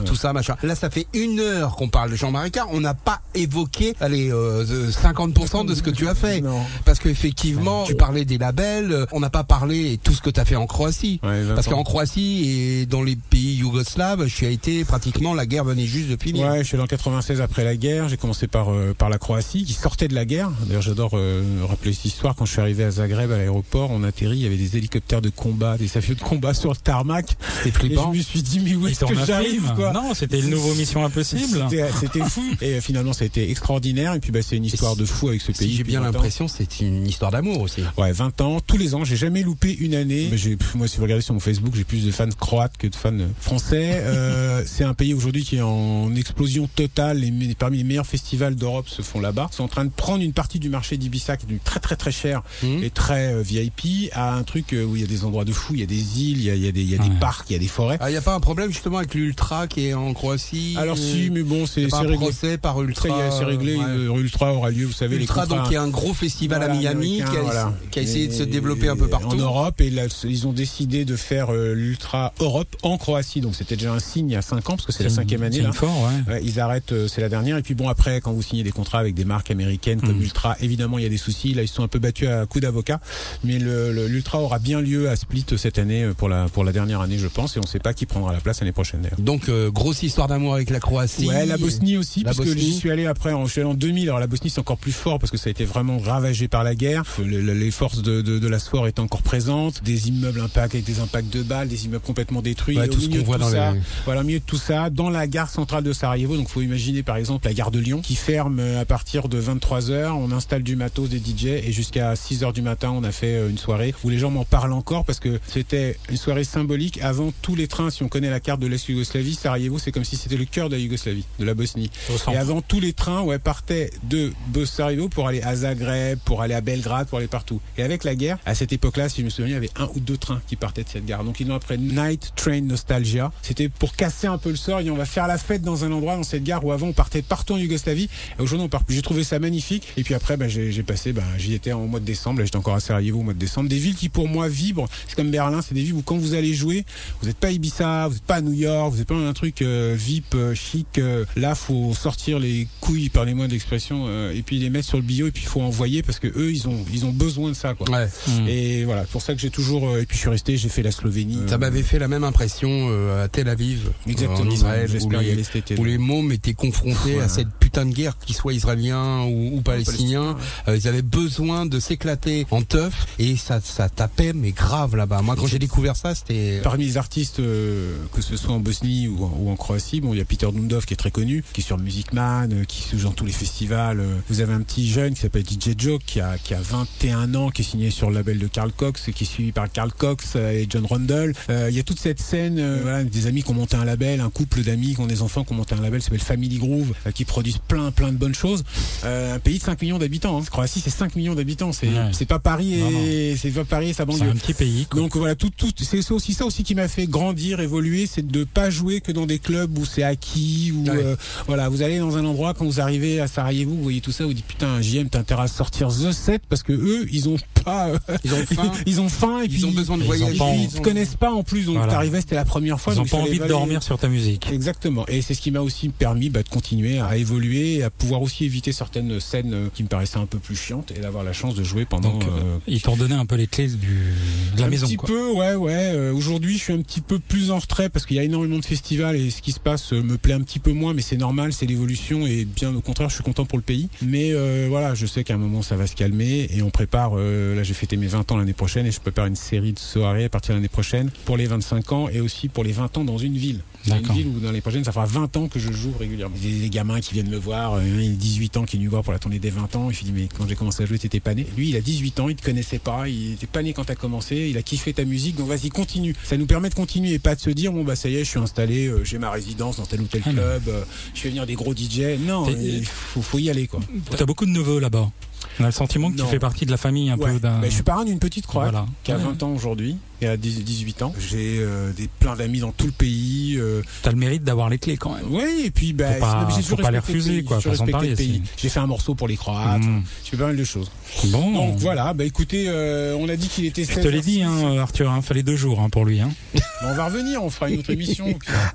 tout ça machin. Là ça fait une heure qu'on parle de Jean-Marie on n'a pas évoqué allez euh, 50% de ce que tu as fait. Non. Parce qu'effectivement, tu parlais des labels, euh, on n'a pas parlé de tout ce que tu as fait en Croatie. Ouais, 20 Parce qu'en Croatie et dans les pays yougoslaves, je suis été pratiquement, la guerre venait juste de finir. Ouais, je suis allé en 96 après la guerre. J'ai commencé par euh, par la Croatie, qui sortait de la guerre. D'ailleurs, j'adore euh, rappeler cette histoire. Quand je suis arrivé à Zagreb, à l'aéroport, on atterrit. Il y avait des hélicoptères de combat, des avions de combat sur le tarmac. C'était Et je flippant. me suis dit, mais où est-ce que j'arrive, Non, c'était le nouveau Mission Impossible. C'était c'était fou. [laughs] Et euh, finalement, ça a été extraordinaire. Et puis, bah, c'est une histoire de fou avec ce pays. J'ai bien 20 ans. l'impression, c'est une histoire d'amour aussi. Ouais, 20 ans, tous les ans, j'ai jamais loupé une année. Mais moi, si vous regardez sur mon Facebook, j'ai plus de fans croates que de fans français. [laughs] Euh, c'est un pays aujourd'hui qui est en explosion totale. Me- parmi les meilleurs festivals d'Europe se font là-bas. Ils sont en train de prendre une partie du marché d'Ibiza qui est très très très cher Mhm. et très euh, VIP à un truc euh, où il y a des endroits de fou, il y a des îles, il y a, il y a des, il y a des parcs, il y a des forêts. Il n'y a pas un problème justement avec l'Ultra qui est en Croatie Alors euh, si, mais bon, y c'est a réglé. procès par Ultra. y est, c'est réglé. ouais. euh, Ultra aura lieu, vous savez, Ultra, les contrats. donc, qui est un gros festival à Miami qui a, américain, voilà. qui a essayé de se développer un peu partout. En Europe, et là, ils ont décidé de faire euh, l'Ultra Europe en Croatie. Donc c'était déjà un signe il y a 5 ans, parce que c'est la cinquième année. C'est Là. fort, ouais. Ouais, ils arrêtent, euh, c'est la dernière. Et puis bon, après, quand vous signez des contrats avec des marques américaines comme Mm. Ultra, évidemment, il y a des soucis. Là, ils se sont un peu battus à coups d'avocat. Mais l'Ultra aura bien lieu à Split cette année euh, pour la, pour la dernière année, je pense. Et on ne sait pas qui prendra la place l'année prochaine d'ailleurs. Donc euh, grosse histoire d'amour avec la Croatie. Ouais, la Bosnie aussi, La parce que j'y suis allé après, en, je suis allé en 2000. Alors la Bosnie c'est encore plus fort parce que ça a été vraiment ravagé par la guerre. Le- le- les forces de, de, de la SFOR étaient encore présentes. Des immeubles impacts avec des impacts de balles, des immeubles complètement détruits. Ouais, tout ce qu'on de voit dans ça, les- voilà, au milieu de tout ça, dans la gare centrale de Sarajevo. Donc faut imaginer par exemple la gare de Lyon qui ferme euh, à partir de 23 h On installe du matos, des DJ et jusqu'à 6 h du matin on a fait euh, une soirée où les gens m'en parlent encore parce que c'était une soirée symbolique avant tous les trains. Si on connaît la carte de l'ex-Yougoslavie, Sarajevo c'est comme si c'était le cœur de la Yougoslavie, de la Bosnie. Et avant tous les trains, ouais, partaient de Sarajevo pour aller à Zagreb, pour aller à Belgrade, pour aller partout. Et avec la guerre, à cette époque-là, si je me souviens, il y avait un ou deux trains qui partaient de cette gare. Donc ils l'ont appelé Night Train Nostalgia. C'était pour casser un peu le sort et on va faire la fête dans un endroit dans cette gare où avant on partait partout en Yougoslavie. Et aujourd'hui on part plus. J'ai trouvé ça magnifique. Et puis après, bah, j'ai passé, bah, j'y étais en mois de décembre. J'étais encore à Sarajevo au mois de décembre. Des villes qui pour moi vibrent. C'est comme Berlin, c'est des villes où quand vous allez jouer, vous n'êtes pas à Ibiza, vous n'êtes pas à New York, vous n'êtes pas dans un truc euh, VIP, euh, chic. euh, là, faut sortir les couilles, parlez-moi d'expression, euh, et puis les mettre sur le bio et puis il faut envoyer parce que eux, ils ont, ils ont besoin de ça, quoi. Ouais. Mm. Et voilà, pour ça que j'ai toujours. euh, et puis je suis resté, j'ai fait la Slovénie. Ça euh, m'avait fait la même impression euh, à Tel Aviv, Exactement. en Israël, où J'espère y les, aller cet été. où les mômes étaient confrontés Voilà. à cette putain de guerre, qu'ils soient israéliens ou, ou palestiniens, euh, ils avaient besoin de s'éclater en teuf et ça, ça tapait mais grave là-bas. Moi, quand j'ai découvert ça, c'était Parmi les artistes, euh, que ce soit en Bosnie ou en, ou en Croatie, bon, il y a Peter Dundov qui est très connu, qui est sur Music Man, euh, qui joue dans tous les festivals. euh. Vous avez un petit jeune qui s'appelle DJ Joe, qui a, qui a 21 ans, qui est signé sur le label de Carl Cox, qui est suivi par Carl Cox euh, et John Rundle. Euh, Il y a toute cette scène, euh, voilà, des amis qui ont monté un label, un couple d'amis qui ont des enfants qui ont monté un label, qui s'appelle Family Groove, euh, qui produisent plein, plein de bonnes choses. Euh, un pays de 5 millions d'habitants. Hein. Croatie, c'est 5 millions d'habitants. C'est Ouais. c'est pas Paris et c'est pas Paris et sa C'est banlieue. un petit pays. quoi. Donc voilà, tout, tout, c'est aussi ça aussi qui m'a fait grandir, évoluer, c'est de pas jouer que dans des clubs où c'est acquis, ou Ouais. euh, voilà, vous allez dans un endroit quand vous arrivez à Sarajevo, vous voyez tout ça, vous dites putain, JM, t'as intérêt à sortir The Set parce que eux, ils ont pas, euh, ils ont faim. [laughs] ils ont faim et Ils puis ont besoin de ils ont voyager. ils te connaissent pas en plus, donc Voilà. t'arrivais, c'était la première fois. Ils n'ont donc pas envie de dormir sur ta musique. Exactement. Et c'est ce qui m'a aussi permis bah, de continuer à évoluer, à pouvoir aussi éviter certaines scènes euh, qui me paraissaient un peu plus chiantes et d'avoir la chance de jouer pendant Donc, euh, ils t'ont donné un peu les clés du, de la un maison. petit quoi. peu, ouais, ouais. Euh, Aujourd'hui, je suis un petit peu plus en retrait parce qu'il y a énormément de festivals et ce qui se passe euh, me plaît un petit peu moins, mais c'est normal, c'est l'évolution et bien au contraire, je suis content pour le pays. Mais euh, voilà, je sais qu'à un moment, ça va se calmer et on prépare. Là, j'ai fêté mes 20 ans l'année prochaine et je prépare une série de soirées à partir de l'année prochaine pour les 25 ans et aussi pour les 20 ans dans une ville. Dans une ville où dans les prochaines, ça fera 20 ans que je joue régulièrement. Des, des gamins qui viennent me voir, euh, il a 18 ans qui est venu voir pour la tournée des 20 ans. Il me dit mais quand j'ai commencé à jouer, t'étais pas né. Lui, il a 18 ans, il te connaissait pas, il était pas né quand t'as commencé, il a kiffé ta musique, donc vas-y continue. Ça nous permet de continuer et pas de se dire bon bah ça y est, je suis installé, euh, j'ai ma résidence dans tel ou tel Ah, club, euh, je fais venir des gros DJ. Non, il faut, faut y aller quoi. T'as beaucoup de neveux là-bas. On a le sentiment que Non. tu fais partie de la famille un Ouais. peu d'un. Je suis parrain d'une petite croate Voilà. qui a Ouais. 20 ans aujourd'hui et a 10 18 ans. J'ai euh, des plein d'amis dans tout le pays. euh, T'as le mérite d'avoir les clés quand même. Oui, et puis bah, Faut pas- c'est- j'ai faut pas les refuser, quoi, j'ai. J'ai fait un morceau pour les Croates, Mmh. j'ai fait pas mal de choses. Bon. Donc voilà, bah écoutez, euh, on a dit qu'il était Je te l'ai dit, 16h06. hein, Arthur, hein, fallait deux jours hein, pour lui. Hein. [laughs] On va revenir, on fera une autre émission.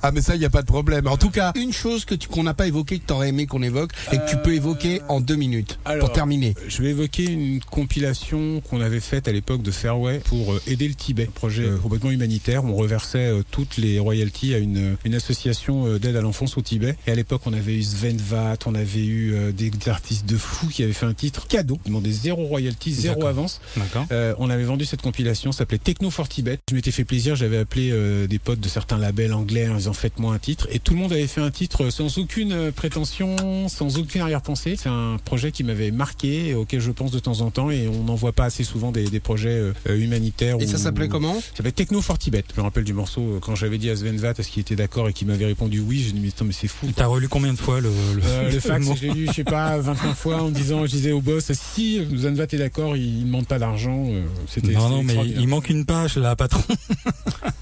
Ah mais ça, il y a pas de problème. En tout cas, [laughs] une chose que tu qu'on n'a pas évoquée, que t'aurais aimé qu'on évoque et que tu peux évoquer en deux minutes alors, pour terminer. Je vais évoquer une compilation qu'on avait faite à l'époque de Fairway pour aider le Tibet, projet euh, complètement humanitaire. On reversait euh, toutes les royalties à une, une association euh, d'aide à l'enfance au Tibet. Et à l'époque, on avait eu Sven Vath, on avait eu des artistes de fous qui avaient fait un titre cadeau, demandé zéro royalty, zéro avance. D'accord. Euh, on avait vendu cette compilation, ça s'appelait Techno for Tibet. Je m'étais fait plaisir, j'avais appelé euh, des potes de certains labels anglais en disant faites-moi un titre. Et tout le monde avait fait un titre sans aucune prétention, sans aucune arrière-pensée. C'est un projet qui m'avait marqué, auquel je pense de temps en temps, et on n'en voit pas assez souvent des, des projets euh, humanitaires. Et ou- ça s'appelait comment Ça s'appelait Techno for Tibet. Je me rappelle du morceau, euh, quand j'avais dit à Sven Vath est-ce qu'il était d'accord et qu'il m'avait répondu oui, j'ai dit mais c'est fou. T'as relu combien de fois le, le, Euh, le [laughs] fax, l'ai lu, je sais pas, 29 fois en disant, je disais au boss, si Zanvat est d'accord, il ne demande pas d'argent. euh, C'était Non, non, mais il manque une page là, patron. [laughs]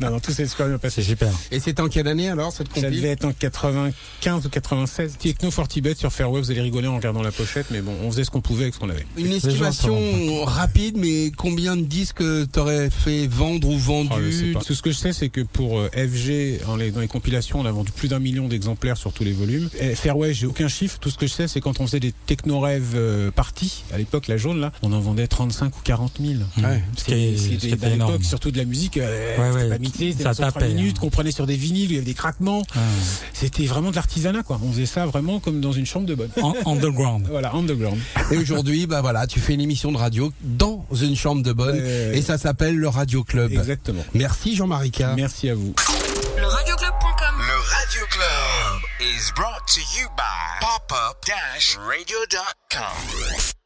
Non, non, tout s'est super bien passé. C'est super. Et c'était en quelle année alors cette Ça compil devait être en 95 ou 96. Techno for Tibet sur Fairway, vous allez rigoler en regardant la pochette, mais bon, on faisait ce qu'on pouvait avec ce qu'on avait. Une estimation rapide, mais combien de disques t'aurais fait vendre ou je sais vendu. Tout ce que je sais, c'est que pour euh, FG, dans les, dans les compilations, on a vendu plus d'un million d'exemplaires sur tous les volumes. Et Fairway, j'ai aucun chiffre. Tout ce que je sais, c'est quand on faisait des techno-rêves euh, parties, à l'époque, la jaune, là, on en vendait 35 ou 40 000. Ouais. Ce qui est, ce qui C'était était à énorme. l'époque, surtout de la musique, euh, Ouais, c'était ouais, pas mixé, ça tapait, minutes, hein. qu'on prenait sur des vinyles, il y avait des craquements. Ah. C'était vraiment de l'artisanat, quoi. On faisait ça vraiment comme dans une chambre de bonne. En- [laughs] underground. Voilà, underground. Et aujourd'hui, bah voilà, tu fais une émission de radio dans une chambre de bonne Ouais, et ça s'appelle le Radio Club. Exactement. Merci Jean-Marie K. Merci à vous. Le Le radioclub.com. Radio Club is brought to you by popup-radio.com.